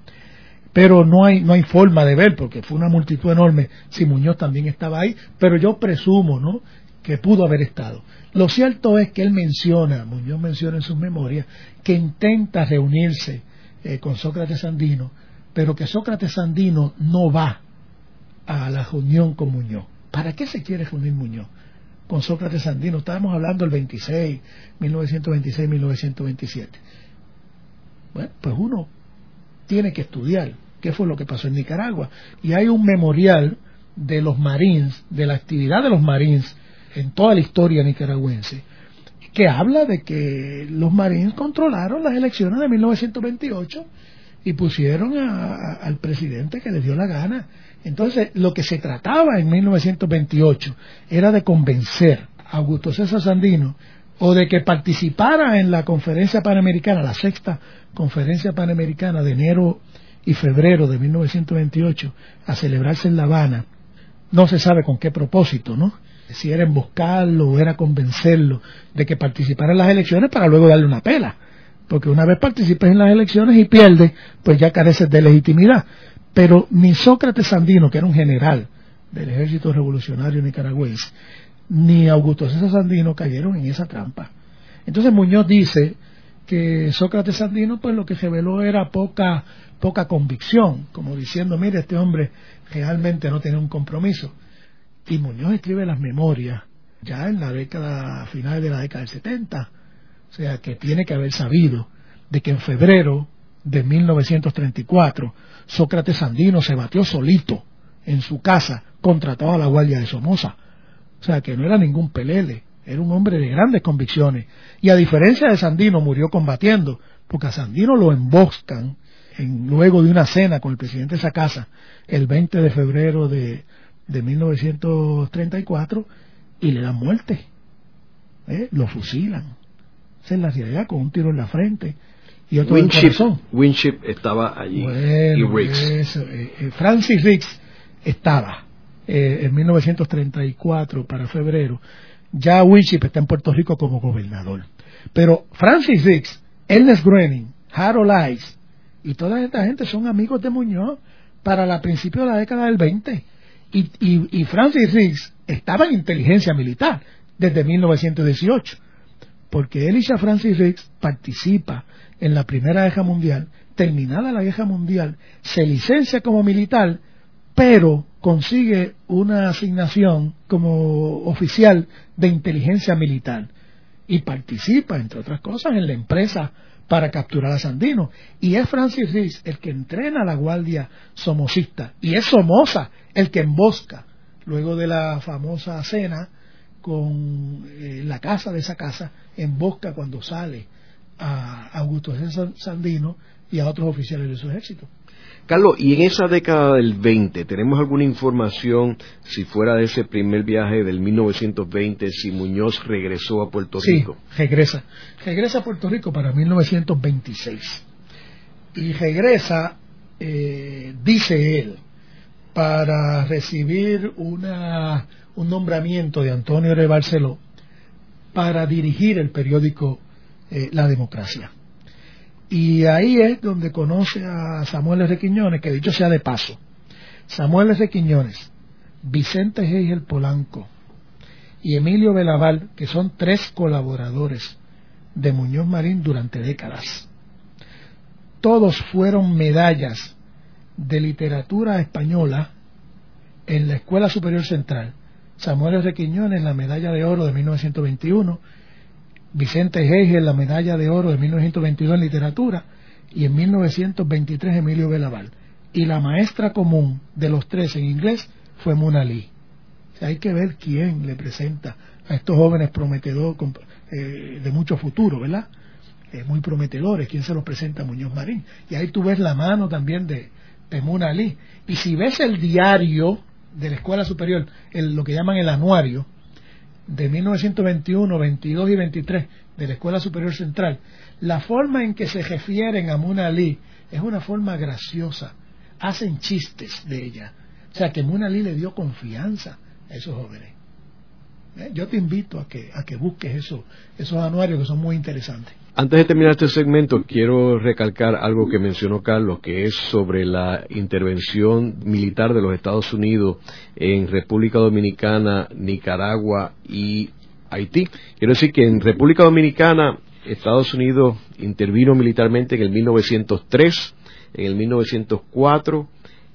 Pero no hay, no hay forma de ver, porque fue una multitud enorme, si Muñoz también estaba ahí, pero yo presumo, ¿no?, que pudo haber estado. Lo cierto es que él menciona, Muñoz menciona en sus memorias, que intenta reunirse eh, con Sócrates Sandino, pero que Sócrates Sandino no va a la reunión con Muñoz. ¿Para qué se quiere reunir Muñoz con Sócrates Sandino? Estábamos hablando del 26, 1926, 1927. Bueno, pues uno tiene que estudiar qué fue lo que pasó en Nicaragua. Y hay un memorial de los Marines, de la actividad de los Marines en toda la historia nicaragüense, que habla de que los marines controlaron las elecciones de 1928 y pusieron al presidente que les dio la gana. Entonces, lo que se trataba en 1928 era de convencer a Augusto César Sandino o de que participara en la conferencia panamericana, la sexta conferencia panamericana de enero y febrero de 1928, a celebrarse en La Habana. No se sabe con qué propósito, ¿no? Si era emboscarlo o era convencerlo de que participara en las elecciones para luego darle una pela. Porque una vez participes en las elecciones y pierdes, pues ya careces de legitimidad. Pero ni Sócrates Sandino, que era un general del ejército revolucionario nicaragüense, ni Augusto César Sandino cayeron en esa trampa. Entonces Muñoz dice que Sócrates Sandino pues lo que reveló era poca poca convicción, como diciendo, mire, este hombre realmente no tiene un compromiso. Y Muñoz escribe las memorias ya en la década, final de la década del 70, o sea que tiene que haber sabido de que en febrero de 1934 Sócrates Sandino se batió solito en su casa contra toda la Guardia de Somoza. O sea que no era ningún pelele, era un hombre de grandes convicciones. Y a diferencia de Sandino, murió combatiendo, porque a Sandino lo emboscan en, luego de una cena con el presidente de esa casa el 20 de febrero de, de 1934 y le dan muerte. ¿Eh? Lo fusilan. Esa es la realidad, con un tiro en la frente y otro Winship, Winship estaba allí y Riggs. Eh, eh, Francis Riggs estaba eh, en 1934 para febrero. Ya Winship está en Puerto Rico como gobernador. Pero Francis Riggs, Ernest Groening, Harold Ice y toda esta gente son amigos de Muñoz para la principio de la década del 20. Y, y Francis Riggs estaba en inteligencia militar desde 1918 porque Elisha Francis Riggs participa en la Primera Guerra Mundial, terminada la Guerra Mundial, se licencia como militar, pero consigue una asignación como oficial de inteligencia militar. Y participa, entre otras cosas, en la empresa para capturar a Sandino. Y es Francis Riggs el que entrena a la guardia somocista, y es Somoza el que embosca, luego de la famosa cena con eh, la casa de esa casa, embosca cuando sale a Augusto César Sandino y a otros oficiales de su ejército. Carlos, y en esa década del 20, ¿tenemos alguna información si fuera de ese primer viaje del 1920, si Muñoz regresó a Puerto Rico? Sí, regresa. Regresa a Puerto Rico para 1926. Y regresa, eh, dice él, para recibir una, un nombramiento de Antonio de Barceló para dirigir el periódico eh, La Democracia. Y ahí es donde conoce a Samuel R. Quiñones, que dicho sea de paso, Samuel R. Quiñones, Vicente el Polanco y Emilio Belaval, que son tres colaboradores de Muñoz Marín durante décadas. Todos fueron medallas de literatura española en la Escuela Superior Central. Samuel R. Quiñones, la medalla de oro de 1921, Vicente Hegel, la medalla de oro de 1922 en literatura, y en 1923 Emilio Belaval. Y la maestra común de los tres en inglés fue Mona Lee. hay que ver quién le presenta a estos jóvenes prometedores eh, de mucho futuro, ¿verdad? Eh, muy prometedores, quién se los presenta Muñoz Marín. Y ahí tú ves la mano también de, de Mona Lee. Y si ves el diario de la Escuela Superior, lo que llaman el anuario, de 1921, 22 y 23 de la Escuela Superior Central, la forma en que se refieren a Muna Lee es una forma graciosa. Hacen chistes de ella. O sea que Muna Lee le dio confianza a esos jóvenes. ¿Eh? Yo te invito a que, a que busques eso, esos anuarios que son muy interesantes. Antes de terminar este segmento, quiero recalcar algo que mencionó Carlos, que es sobre la intervención militar de los Estados Unidos en República Dominicana, Nicaragua y Haití. Quiero decir que en República Dominicana Estados Unidos intervino militarmente en el 1903, en el 1904,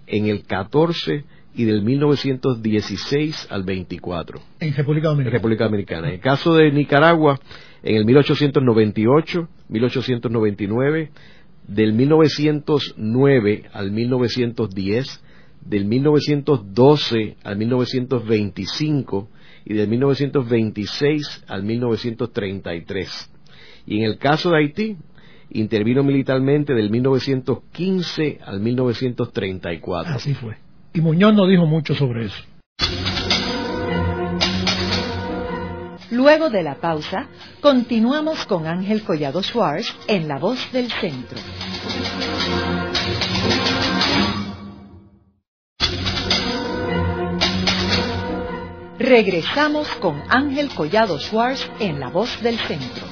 en el 14 y del 1916 al 24. En República Dominicana. República Dominicana. En el caso de Nicaragua, en el 1898, 1899, del 1909 al 1910, del 1912 al 1925 y del 1926 al 1933. Y en el caso de Haití, intervino militarmente del 1915 al 1934. Así fue. Y Muñoz no dijo mucho sobre eso. Luego de la pausa, continuamos con Ángel Collado Schwartz en La Voz del Centro. Regresamos con Ángel Collado Schwartz en La Voz del Centro.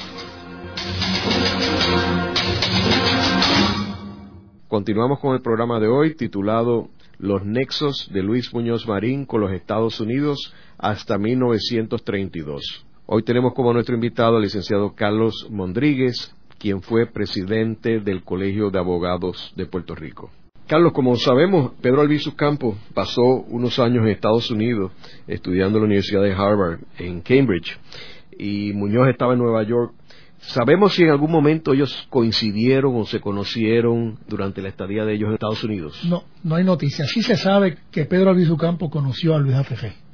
Continuamos con el programa de hoy titulado los nexos de Luis Muñoz Marín con los Estados Unidos hasta 1932. Hoy tenemos como nuestro invitado al licenciado Carlos Mondríguez, quien fue presidente del Colegio de Abogados de Puerto Rico. Carlos, como sabemos, Pedro Albizu Campos pasó unos años en Estados Unidos estudiando en la Universidad de Harvard en Cambridge y Muñoz estaba en Nueva York. ¿Sabemos si en algún momento ellos coincidieron o se conocieron durante la estadía de ellos en Estados Unidos? No, no hay noticias. Sí se sabe que Pedro Albizu Campos conoció a Luis Afefe.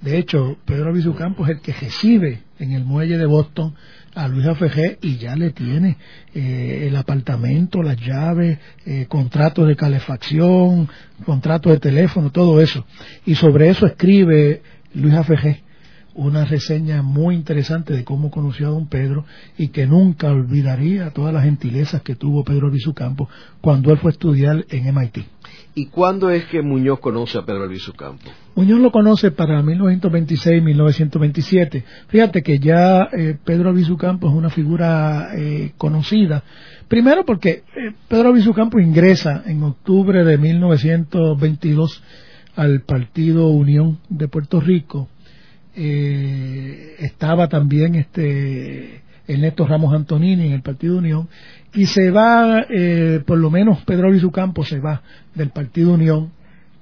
De hecho, Pedro Albizu Campos es el que recibe en el muelle de Boston a Luis AFG y ya le tiene eh, el apartamento, las llaves, eh, contratos de calefacción, contratos de teléfono, todo eso. Y sobre eso escribe Luis AFG una reseña muy interesante de cómo conoció a don Pedro y que nunca olvidaría todas las gentilezas que tuvo Pedro Albizu Campos cuando él fue a estudiar en MIT. ¿Y cuándo es que Muñoz conoce a Pedro Albizu Campos? Muñoz lo conoce para 1926-1927. Fíjate que ya eh, Pedro Albizu Campos es una figura eh, conocida. Primero porque eh, Pedro Albizu Campos ingresa en octubre de 1922 al Partido Unión de Puerto Rico. estaba también este Ernesto Ramos Antonini en el Partido Unión y se va, eh, por lo menos Pedro Luis Campos se va del Partido Unión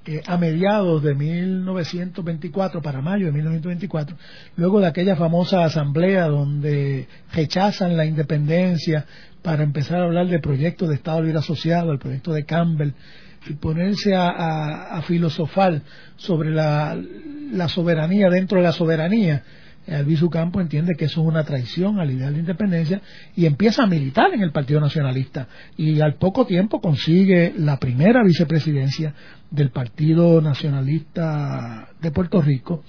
eh, a mediados de 1924, para mayo de 1924, luego de aquella famosa asamblea donde rechazan la independencia para empezar a hablar del proyecto de Estado Libre Asociado, el proyecto de Campbell, y ponerse a, filosofar sobre la soberanía dentro de la soberanía Albizu Campo entiende que eso es una traición al ideal de independencia y empieza a militar en el Partido Nacionalista y al poco tiempo consigue la primera vicepresidencia del Partido Nacionalista de Puerto Rico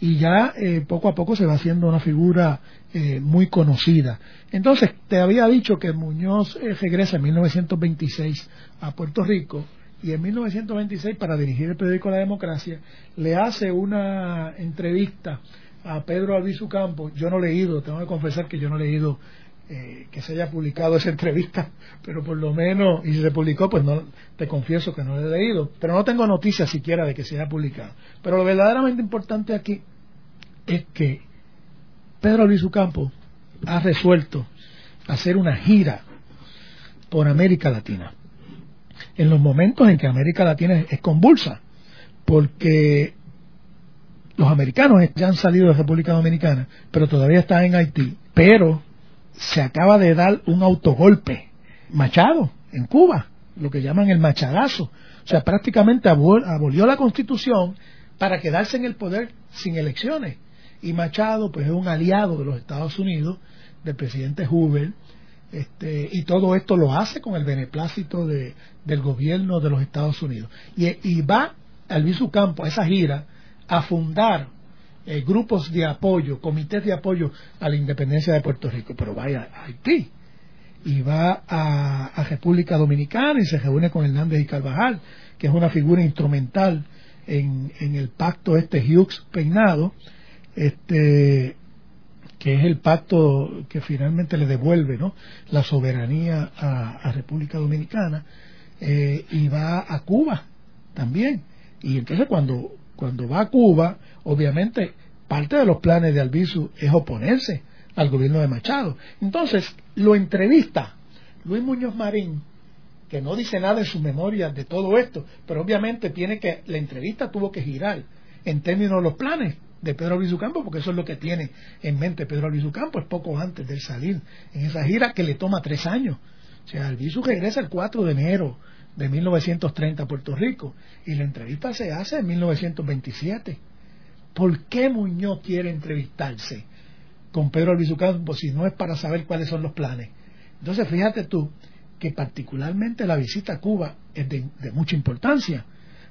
y ya eh, poco a poco se va haciendo una figura eh, muy conocida. Entonces, te había dicho que Muñoz eh, regresa en 1926 a Puerto Rico y en 1926 para dirigir el periódico La Democracia le hace una entrevista a Pedro Albizu Campos, yo no he leído, tengo que confesar que yo no he leído eh, que se haya publicado esa entrevista, pero por lo menos, y si se publicó, pues no, te confieso que no lo he leído, pero no tengo noticias siquiera de que se haya publicado. Pero lo verdaderamente importante aquí es que Pedro Albizu Campos ha resuelto hacer una gira por América Latina, en los momentos en que América Latina es convulsa, porque los americanos ya han salido de República Dominicana, pero todavía están en Haití. Pero se acaba de dar un autogolpe. Machado, en Cuba, lo que llaman el machadazo. O sea, prácticamente abolió la constitución para quedarse en el poder sin elecciones. Y Machado, pues es un aliado de los Estados Unidos, del presidente Hoover, este, y todo esto lo hace con el beneplácito de, del gobierno de los Estados Unidos. Y, y va Albizu Campo a esa gira a fundar eh, grupos de apoyo, comités de apoyo a la independencia de Puerto Rico, pero vaya a Haití. Y va a, República Dominicana y se reúne con Hernández y Carvajal, que es una figura instrumental en, el pacto este Hughes peinado, este que es el pacto que finalmente le devuelve ¿no? la soberanía a, República Dominicana eh, y va a Cuba también. Y entonces cuando cuando va a Cuba, obviamente parte de los planes de Albizu es oponerse al gobierno de Machado. Entonces, lo entrevista Luis Muñoz Marín, que no dice nada en su memoria de todo esto, pero obviamente tiene que, la entrevista tuvo que girar en términos de los planes de Pedro Albizu Campos, porque eso es lo que tiene en mente Pedro Albizu Campos, es poco antes de salir en esa gira que le toma tres años. O sea, Albizu regresa el 4 de enero de 1930 a Puerto Rico y la entrevista se hace en 1927. ¿Por qué Muñoz quiere entrevistarse con Pedro Albizu Campos si no es para saber cuáles son los planes? Entonces fíjate tú que particularmente la visita a Cuba es de, mucha importancia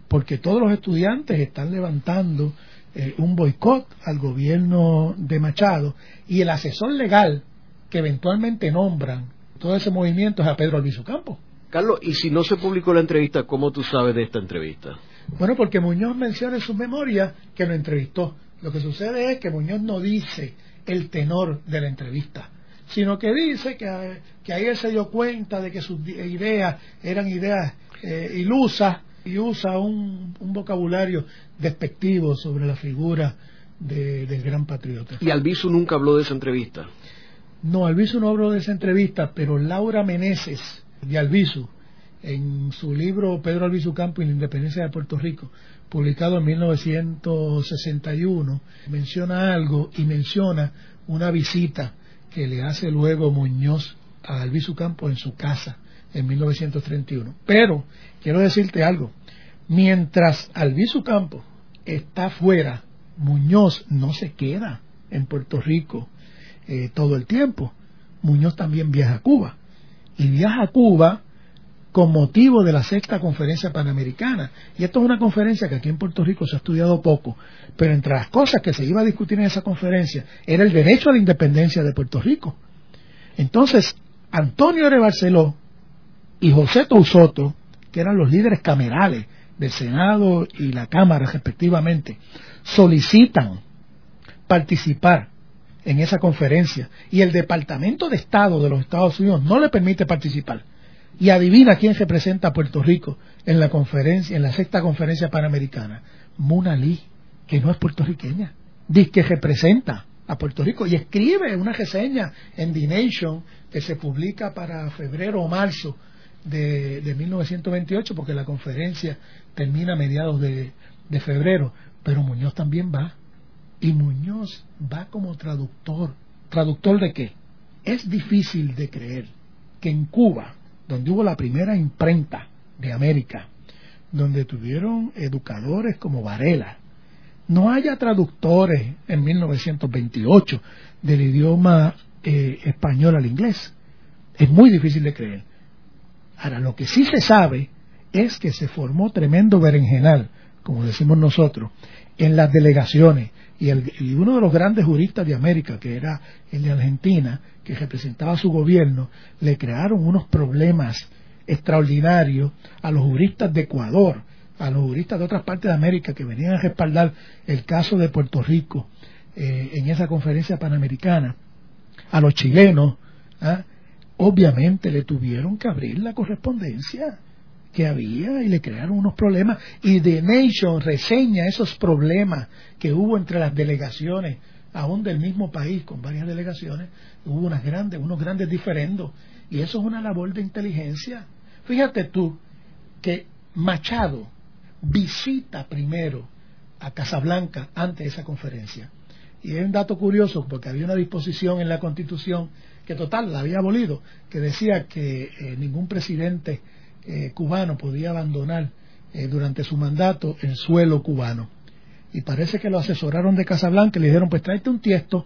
porque todos los estudiantes están levantando eh, un boicot al gobierno de Machado y el asesor legal que eventualmente nombran todo ese movimiento es a Pedro Albizu Campos. Carlos, y si no se publicó la entrevista, ¿cómo tú sabes de esta entrevista? Bueno, porque Muñoz menciona en su memoria que lo entrevistó. Lo que sucede es que Muñoz no dice el tenor de la entrevista, sino que dice que, que ahí él se dio cuenta de que sus ideas eran ideas eh, ilusas y usa un, vocabulario despectivo sobre la figura del gran patriota. ¿Y Albizu nunca habló de esa entrevista? No, Albizu no habló de esa entrevista, pero Laura Meneses de Albizu, en su libro Pedro Albizu Campo y la independencia de Puerto Rico, publicado en 1961, menciona algo y menciona una visita que le hace luego Muñoz a Albizu Campo en su casa en 1931. Pero quiero decirte algo, mientras Albizu Campo está fuera, Muñoz no se queda en Puerto Rico eh, todo el tiempo. Muñoz también viaja a Cuba. Y viaja a Cuba con motivo de la sexta conferencia panamericana. Y esto es una conferencia que aquí en Puerto Rico se ha estudiado poco, pero entre las cosas que se iba a discutir en esa conferencia era el derecho a la independencia de Puerto Rico. Entonces, Antonio R. Barceló y José Tousoto, que eran los líderes camerales del Senado y la Cámara respectivamente, solicitan participar en esa conferencia y el Departamento de Estado de los Estados Unidos no le permite participar. Y adivina quién representa a Puerto Rico en la conferencia, en la sexta conferencia panamericana. Muna Lee, que no es puertorriqueña, dice que representa a Puerto Rico y escribe una reseña en The Nation que se publica para febrero o marzo de, de 1928, porque la conferencia termina a mediados de, de febrero, pero Muñoz también va. Y Muñoz va como traductor. ¿Traductor de qué? Es difícil de creer que en Cuba, donde hubo la primera imprenta de América, donde tuvieron educadores como Varela, no haya traductores en 1928 del idioma eh, español al inglés. Es muy difícil de creer. Ahora, lo que sí se sabe es que se formó tremendo berenjenal, como decimos nosotros, en las delegaciones. Y, uno de los grandes juristas de América, que era el de Argentina, que representaba su gobierno, le crearon unos problemas extraordinarios a los juristas de Ecuador, a los juristas de otras partes de América que venían a respaldar el caso de Puerto Rico eh, en esa conferencia panamericana, a los chilenos, ¿ah? obviamente le tuvieron que abrir la correspondencia que había y le crearon unos problemas. Y The Nation reseña esos problemas que hubo entre las delegaciones aún del mismo país con varias delegaciones. Hubo unas grandes unos grandes diferendos. Y eso es una labor de inteligencia. Fíjate tú que Machado visita primero a Casablanca antes de esa conferencia. Y es un dato curioso porque había una disposición en la Constitución que total la había abolido, que decía que eh, ningún presidente eh, cubano podía abandonar eh, durante su mandato el suelo cubano. Y parece que lo asesoraron de Casablanca y le dijeron, pues tráete un tiesto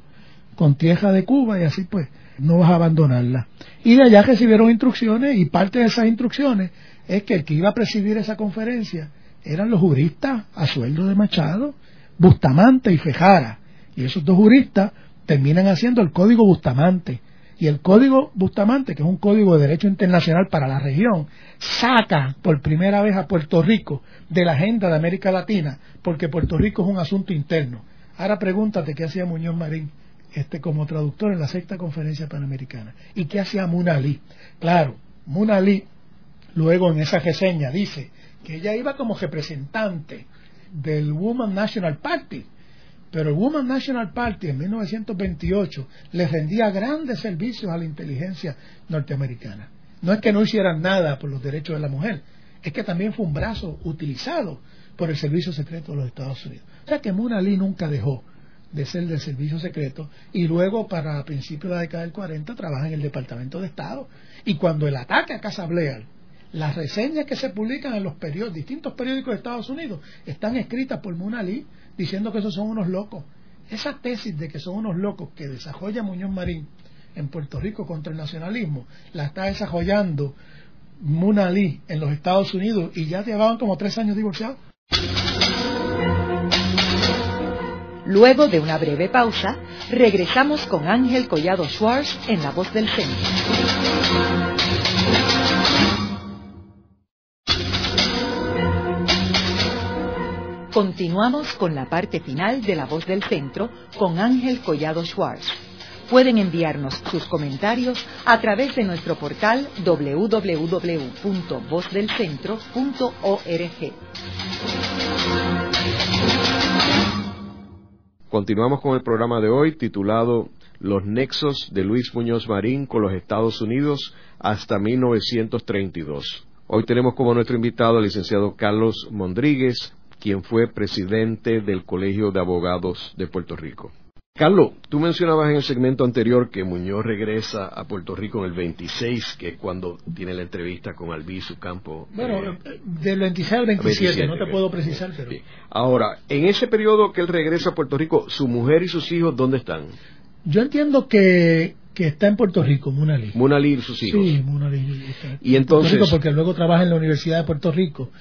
con tierra de Cuba y así pues no vas a abandonarla. Y de allá recibieron instrucciones y parte de esas instrucciones es que el que iba a presidir esa conferencia eran los juristas a sueldo de Machado, Bustamante y Fejara. Y esos dos juristas terminan haciendo el código Bustamante, y el Código Bustamante, que es un código de derecho internacional para la región, saca por primera vez a Puerto Rico de la agenda de América Latina, porque Puerto Rico es un asunto interno. Ahora pregúntate qué hacía Muñoz Marín este, como traductor en la sexta conferencia panamericana. ¿Y qué hacía Munali? Claro, Munali luego en esa reseña dice que ella iba como representante del Woman National Party, pero el Woman National Party en 1928 le rendía grandes servicios a la inteligencia norteamericana. No es que no hicieran nada por los derechos de la mujer, es que también fue un brazo utilizado por el Servicio Secreto de los Estados Unidos. O sea que Muna Lee nunca dejó de ser del Servicio Secreto y luego para principios de la década del 40 trabaja en el Departamento de Estado. Y cuando el ataque a Casa Blair, las reseñas que se publican en los distintos periódicos de Estados Unidos están escritas por Muna Lee diciendo que esos son unos locos. Esa tesis de que son unos locos que desarrolla Muñoz Marín en Puerto Rico contra el nacionalismo, la está desarrollando Muna Lee en los Estados Unidos y ya llevaban como tres años divorciados. Luego de una breve pausa, regresamos con Ángel Collado Schwartz en La Voz del Centro. Continuamos con la parte final de La Voz del Centro con Ángel Collado Schwartz. Pueden enviarnos sus comentarios a través de nuestro portal www.vozdelcentro.org. Continuamos con el programa de hoy titulado Los nexos de Luis Muñoz Marín con los Estados Unidos hasta 1932. Hoy tenemos como nuestro invitado al licenciado Carlos Mondríguez, quien fue presidente del Colegio de Abogados de Puerto Rico. Carlos, tú mencionabas en el segmento anterior que Muñoz regresa a Puerto Rico en el 26, que es cuando tiene la entrevista con Albizu Campo. Bueno, eh, del 26 al 27, no te puedo precisar. Pero... Ahora, en ese periodo que él regresa a Puerto Rico, ¿su mujer y sus hijos dónde están? Yo entiendo que, que está en Puerto Rico, Munalí. Munalí y sus hijos. Sí, Munalí. y entonces... Puerto Rico porque luego trabaja en la Universidad de Puerto Rico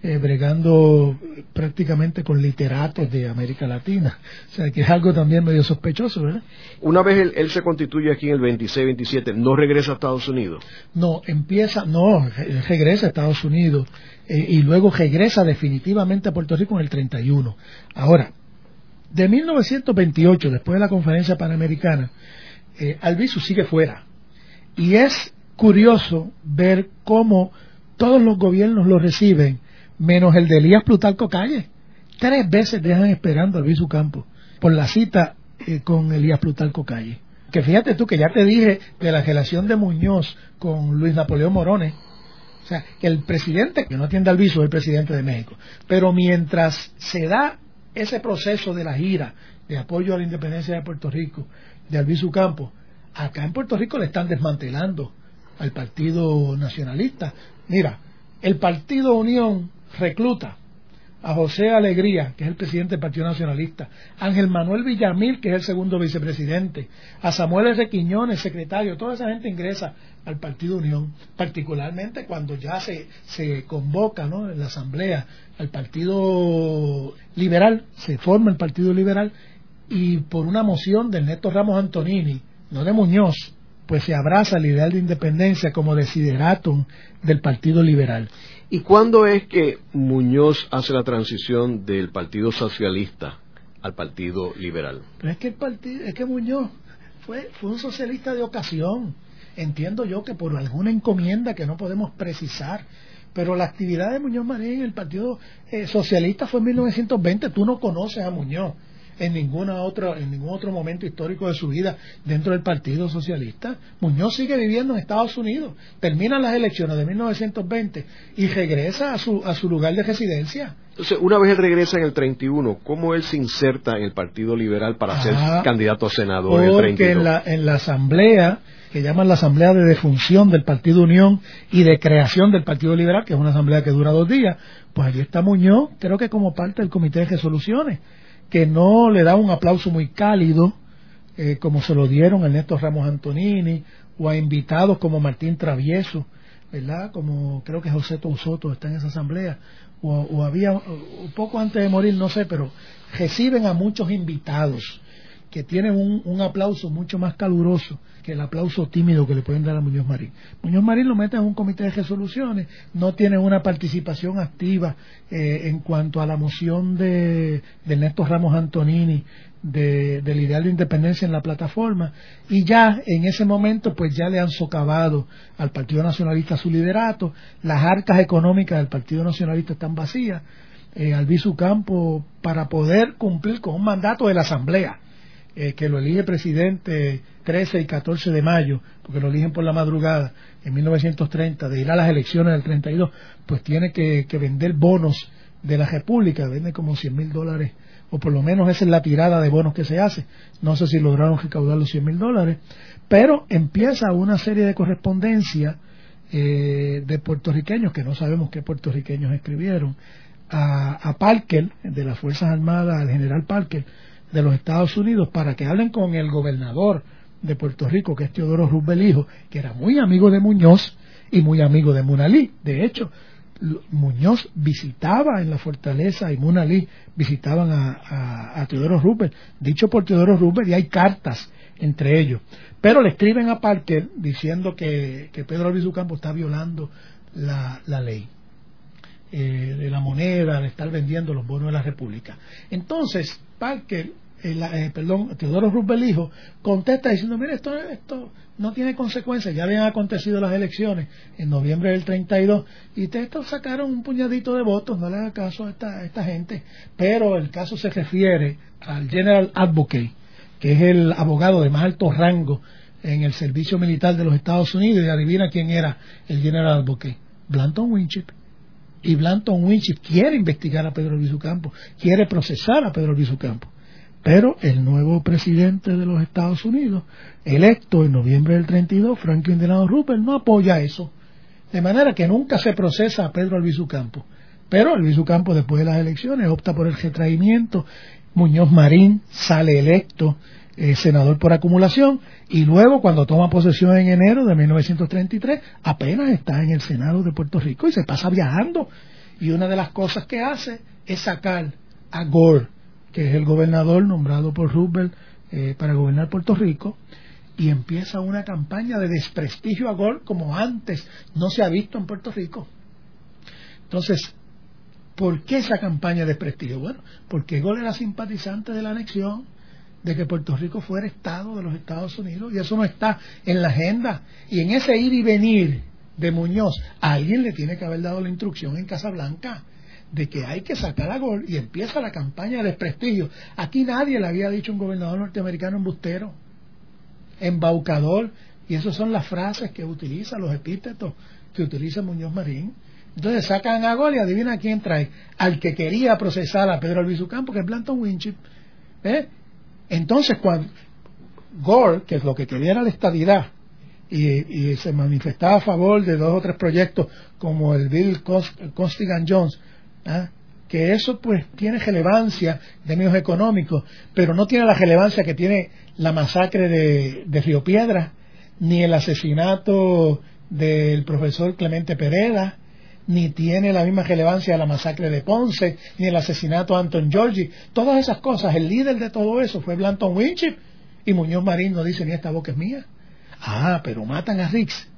eh, bregando prácticamente con literatos de América Latina. O sea, que es algo también medio sospechoso, ¿verdad? Una vez él, se constituye aquí en el 26-27, ¿no regresa a Estados Unidos? No, empieza, no, regresa a Estados Unidos eh, y luego regresa definitivamente a Puerto Rico en el 31. Ahora, de 1928, después de la conferencia panamericana, eh, Albizu sigue fuera. Y es curioso ver cómo todos los gobiernos lo reciben menos el de Elías Plutarco Calle. Tres veces dejan esperando a Luis Campo por la cita eh, con Elías Plutarco Calle. Que fíjate tú que ya te dije de la relación de Muñoz con Luis Napoleón Morones. O sea, el presidente, que no atiende al viso, es el presidente de México. Pero mientras se da ese proceso de la gira de apoyo a la independencia de Puerto Rico, de Albizu Campo, acá en Puerto Rico le están desmantelando al Partido Nacionalista. Mira, el Partido Unión recluta a José Alegría, que es el presidente del Partido Nacionalista, Ángel Manuel Villamil, que es el segundo vicepresidente, a Samuel R. Secretario, toda esa gente ingresa al Partido Unión, particularmente cuando ya se, se convoca ¿no? en la Asamblea al Partido Liberal, se forma el Partido Liberal, y por una moción del Neto Ramos Antonini, no de Muñoz, pues se abraza el ideal de independencia como desideratum del Partido Liberal. ¿Y cuándo es que Muñoz hace la transición del Partido Socialista al Partido Liberal? Es que, el partido, es que Muñoz fue, fue un socialista de ocasión. Entiendo yo que por alguna encomienda que no podemos precisar, pero la actividad de Muñoz Marín en el Partido eh, Socialista fue en 1920. Tú no conoces a Muñoz en ninguna otra, en ningún otro momento histórico de su vida dentro del Partido Socialista. Muñoz sigue viviendo en Estados Unidos, terminan las elecciones de 1920 y regresa a su, a su lugar de residencia. Entonces, una vez él regresa en el 31, ¿cómo él se inserta en el Partido Liberal para ser candidato a senador en el 32? En la, en la asamblea, que llaman la asamblea de defunción del Partido Unión y de creación del Partido Liberal, que es una asamblea que dura dos días, pues allí está Muñoz, creo que como parte del Comité de Resoluciones que no le da un aplauso muy cálido, eh, como se lo dieron a Ernesto Ramos Antonini, o a invitados como Martín Travieso, ¿verdad? Como creo que José Tousoto está en esa asamblea, o, había, un poco antes de morir, no sé, pero reciben a muchos invitados que tienen un, un, aplauso mucho más caluroso que el aplauso tímido que le pueden dar a Muñoz Marín. Muñoz Marín lo mete en un comité de resoluciones, no tiene una participación activa eh, en cuanto a la moción de, de Néstor Ramos Antonini de, del ideal de independencia en la plataforma y ya en ese momento pues ya le han socavado al Partido Nacionalista su liderato, las arcas económicas del Partido Nacionalista están vacías, eh, Albizu Campo para poder cumplir con un mandato de la Asamblea eh, que lo elige presidente 13 y 14 de mayo, porque lo eligen por la madrugada en 1930, de ir a las elecciones del 32, pues tiene que, vender bonos de la República, vende como 100 mil dólares, o por lo menos esa es la tirada de bonos que se hace. No sé si lograron recaudar los 100 mil dólares, pero empieza una serie de correspondencia eh, de puertorriqueños, que no sabemos qué puertorriqueños escribieron, a, a Parker, de las Fuerzas Armadas, al general Parker, de los Estados Unidos para que hablen con el gobernador de Puerto Rico, que es Teodoro Roosevelt hijo, que era muy amigo de Muñoz y muy amigo de Munalí. De hecho, Muñoz visitaba en la fortaleza y Munalí visitaban a, Teodoro Roosevelt, dicho por Teodoro Roosevelt, y hay cartas entre ellos. Pero le escriben a Parker diciendo que, Pedro Albizu Campo está violando la, ley eh, de la moneda, de estar vendiendo los bonos de la República. Entonces, Parker eh, perdón, Teodoro Roosevelt hijo, contesta diciendo, mire, esto, esto no tiene consecuencias, ya habían acontecido las elecciones en noviembre del 32 y estos sacaron un puñadito de votos, no le haga caso a esta, esta gente, pero el caso se refiere al General Advocate, que es el abogado de más alto rango en el servicio militar de los Estados Unidos y adivina quién era el General Advocate, Blanton Winship. Y Blanton Winship quiere investigar a Pedro Luis quiere procesar a Pedro Luis. Pero el nuevo presidente de los Estados Unidos, electo en noviembre del 32, Franklin Delano Roosevelt, no apoya eso. De manera que nunca se procesa a Pedro Albizu Campo. Pero Campo, después de las elecciones, opta por el retraimiento. Muñoz Marín sale electo eh, senador por acumulación y luego cuando toma posesión en enero de 1933 apenas está en el Senado de Puerto Rico y se pasa viajando y una de las cosas que hace es sacar a Gore que es el gobernador nombrado por Roosevelt eh, para gobernar Puerto Rico, y empieza una campaña de desprestigio a Gore como antes no se ha visto en Puerto Rico. Entonces, ¿por qué esa campaña de desprestigio? Bueno, porque Gore era simpatizante de la anexión, de que Puerto Rico fuera Estado de los Estados Unidos, y eso no está en la agenda. Y en ese ir y venir de Muñoz, alguien le tiene que haber dado la instrucción en Casablanca de que hay que sacar a gol y empieza la campaña de desprestigio. Aquí nadie le había dicho un gobernador norteamericano embustero, embaucador, y esas son las frases que utiliza, los epítetos que utiliza Muñoz Marín. Entonces sacan a gol y adivina quién trae. Al que quería procesar a Pedro Albizu Campo, que es Blanton Winchip. ¿eh? Entonces, cuando Gore, que es lo que quería era la estabilidad, y, se manifestaba a favor de dos o tres proyectos como el Bill Costigan Jones, ¿ah? que eso pues tiene relevancia de medios económicos, pero no tiene la relevancia que tiene la masacre de, de Río Piedra, ni el asesinato del profesor Clemente Pereda, ni tiene la misma relevancia la masacre de Ponce, ni el asesinato de Anton Giorgi. Todas esas cosas, el líder de todo eso fue Blanton Winchip, y Muñoz Marín no dice ni esta boca es mía. Ah, pero matan a Rix,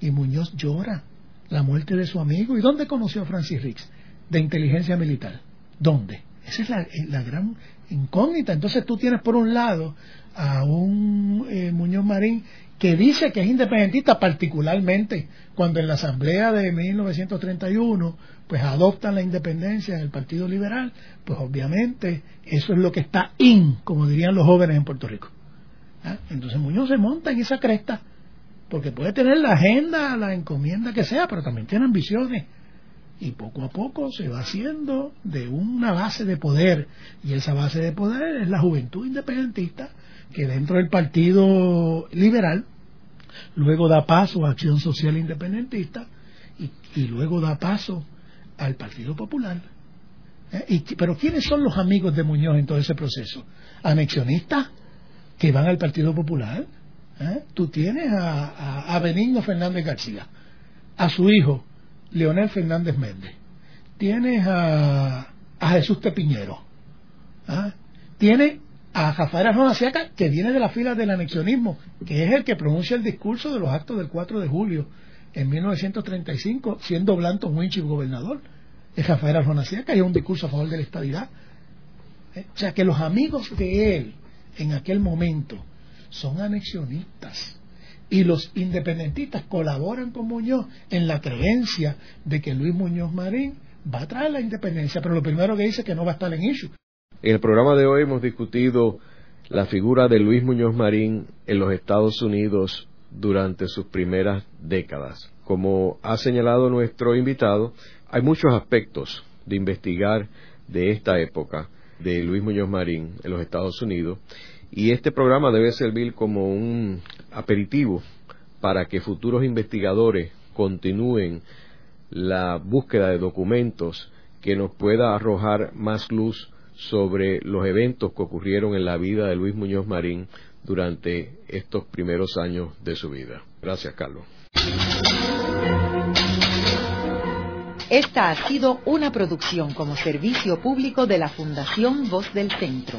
y Muñoz llora la muerte de su amigo. ¿Y dónde conoció a Francis Rix? de inteligencia militar. ¿Dónde? Esa es la, gran incógnita. Entonces tú tienes por un lado a un eh, Muñoz Marín que dice que es independentista, particularmente cuando en la Asamblea de 1931 pues adoptan la independencia del Partido Liberal, pues obviamente eso es lo que está in, como dirían los jóvenes en Puerto Rico. ¿Ah? Entonces Muñoz se monta en esa cresta, porque puede tener la agenda, la encomienda que sea, pero también tiene ambiciones y poco a poco se va haciendo de una base de poder y esa base de poder es la juventud independentista que dentro del partido liberal luego da paso a Acción Social Independentista y, luego da paso al Partido Popular. ¿Eh? Y, pero ¿quiénes son los amigos de Muñoz en todo ese proceso? Anexionistas que van al Partido Popular. ¿Eh? Tú tienes a, Benigno Fernández García, a su hijo Leonel Fernández Méndez, tienes a, a Jesús Tepiñero, ¿ah? tienes a Rafael Arjona que viene de la fila del anexionismo, que es el que pronuncia el discurso de los actos del 4 de julio en 1935, siendo Blanton Winchip gobernador. Es Rafael Arjona y hay un discurso a favor de la estabilidad. ¿Eh? O sea que los amigos de él en aquel momento son anexionistas y los independentistas colaboran con Muñoz en la creencia de que Luis Muñoz Marín va a traer la independencia, pero lo primero que dice es que no va a estar en issue. En el programa de hoy hemos discutido la figura de Luis Muñoz Marín en los Estados Unidos durante sus primeras décadas. Como ha señalado nuestro invitado, hay muchos aspectos de investigar de esta época de Luis Muñoz Marín en los Estados Unidos y este programa debe servir como un aperitivo para que futuros investigadores continúen la búsqueda de documentos que nos pueda arrojar más luz sobre los eventos que ocurrieron en la vida de Luis Muñoz Marín durante estos primeros años de su vida. Gracias, Carlos. Esta ha sido una producción como servicio público de la Fundación Voz del Centro.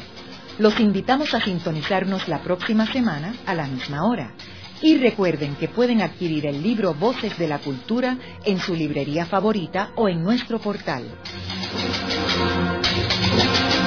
Los invitamos a sintonizarnos la próxima semana a la misma hora. Y recuerden que pueden adquirir el libro Voces de la Cultura en su librería favorita o en nuestro portal. Thank you.